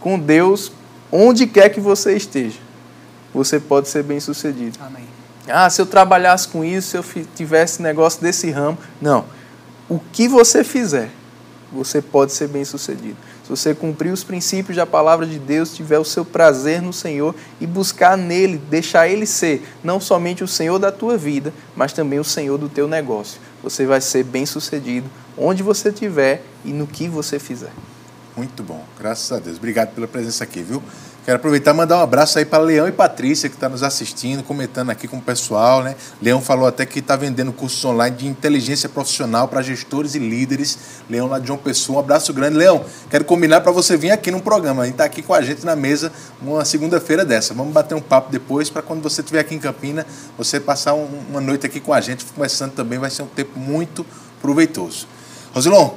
Com Deus, onde quer que você esteja, você pode ser bem sucedido. Amém. Ah, se eu trabalhasse com isso, se eu tivesse negócio desse ramo. Não. O que você fizer, você pode ser bem sucedido. Se você cumprir os princípios da palavra de Deus, tiver o seu prazer no Senhor e buscar nele, deixar ele ser não somente o Senhor da tua vida, mas também o Senhor do teu negócio. Você vai ser bem sucedido onde você estiver e no que você fizer. Muito bom, graças a Deus. Obrigado pela presença aqui, viu? Quero aproveitar e mandar um abraço aí para Leão e Patrícia, que está nos assistindo, comentando aqui com o pessoal. Né? Leão falou até que está vendendo cursos online de inteligência profissional para gestores e líderes. Leão lá de João Pessoa. Um abraço grande. Leão, quero combinar para você vir aqui no programa. A gente está aqui com a gente na mesa uma segunda-feira dessa. Vamos bater um papo depois para quando você estiver aqui em Campina, você passar um, uma noite aqui com a gente, começando também. Vai ser um tempo muito proveitoso. Rosilon,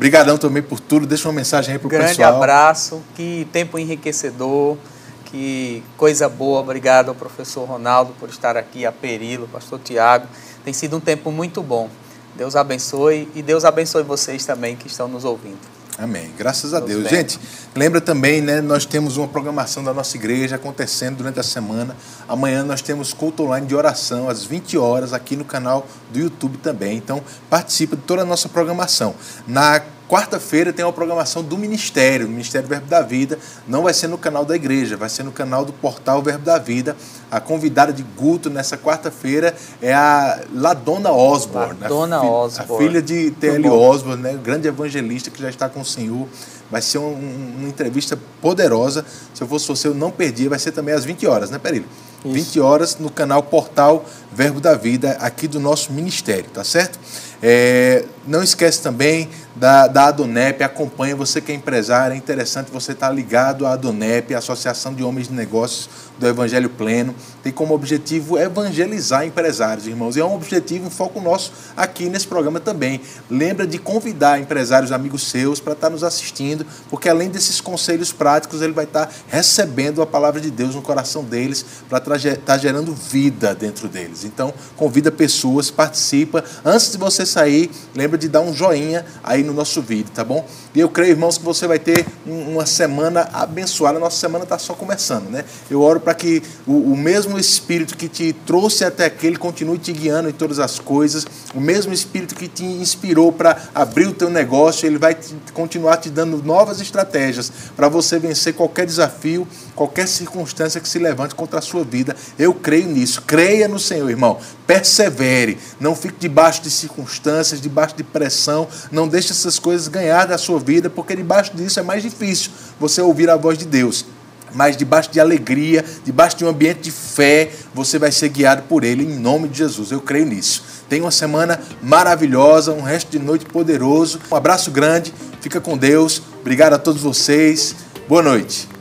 Obrigadão também por tudo. Deixa uma mensagem aí para o pessoal. Grande abraço, que tempo enriquecedor, que coisa boa. Obrigado ao professor Ronaldo por estar aqui, a Perilo, pastor Tiago. Tem sido um tempo muito bom. Deus abençoe e Deus abençoe vocês também que estão nos ouvindo. Amém. Graças a Deus. Gente, lembra também, né? Nós temos uma programação da nossa igreja acontecendo durante a semana. Amanhã nós temos culto online de oração às 20 horas aqui no canal do YouTube também. Então, participa de toda a nossa programação. Na Quarta-feira tem uma programação do Ministério, do Ministério Verbo da Vida. Não vai ser no canal da igreja, vai ser no canal do portal Verbo da Vida. A convidada de Guto nessa quarta-feira é a Ladona Osborne. Ladona a, Osborne. A filha de T.L. Osborne, né? grande evangelista que já está com o Senhor. Vai ser um, uma entrevista poderosa. Se eu fosse você, eu não perdia. Vai ser também às 20 horas, né, Perilho? Isso. 20 horas no canal Portal Verbo da Vida, aqui do nosso ministério, tá certo? É, não esquece também da, da Adonep, acompanha você que é empresário, é interessante você estar ligado à Adonep, Associação de Homens de Negócios do Evangelho Pleno, tem como objetivo evangelizar empresários, irmãos, e é um objetivo, um foco nosso aqui nesse programa também. Lembra de convidar empresários amigos seus para estar nos assistindo, porque além desses conselhos práticos, ele vai estar recebendo a palavra de Deus no coração deles para estar gerando vida dentro deles. Então, convida pessoas, participa. Antes de você sair, lembra de dar um joinha aí no nosso vídeo, tá bom? E eu creio, irmãos, que você vai ter uma semana abençoada. Nossa semana está só começando, né? Eu oro para que o, o, mesmo Espírito que te trouxe até aqui, ele continue te guiando em todas as coisas. O mesmo Espírito que te inspirou para abrir o teu negócio, ele vai te, continuar te dando novas estratégias para você vencer qualquer desafio, qualquer circunstância que se levante contra a sua vida. Eu creio nisso. Creia no Senhor, irmão. Persevere. Não fique debaixo de circunstâncias, debaixo de pressão. Não deixe essas coisas ganhar da sua vida, porque debaixo disso é mais difícil você ouvir a voz de Deus. Mas debaixo de alegria, debaixo de um ambiente de fé, você vai ser guiado por Ele em nome de Jesus. Eu creio nisso. Tenha uma semana maravilhosa, um resto de noite poderoso. Um abraço grande, fica com Deus. Obrigado a todos vocês. Boa noite.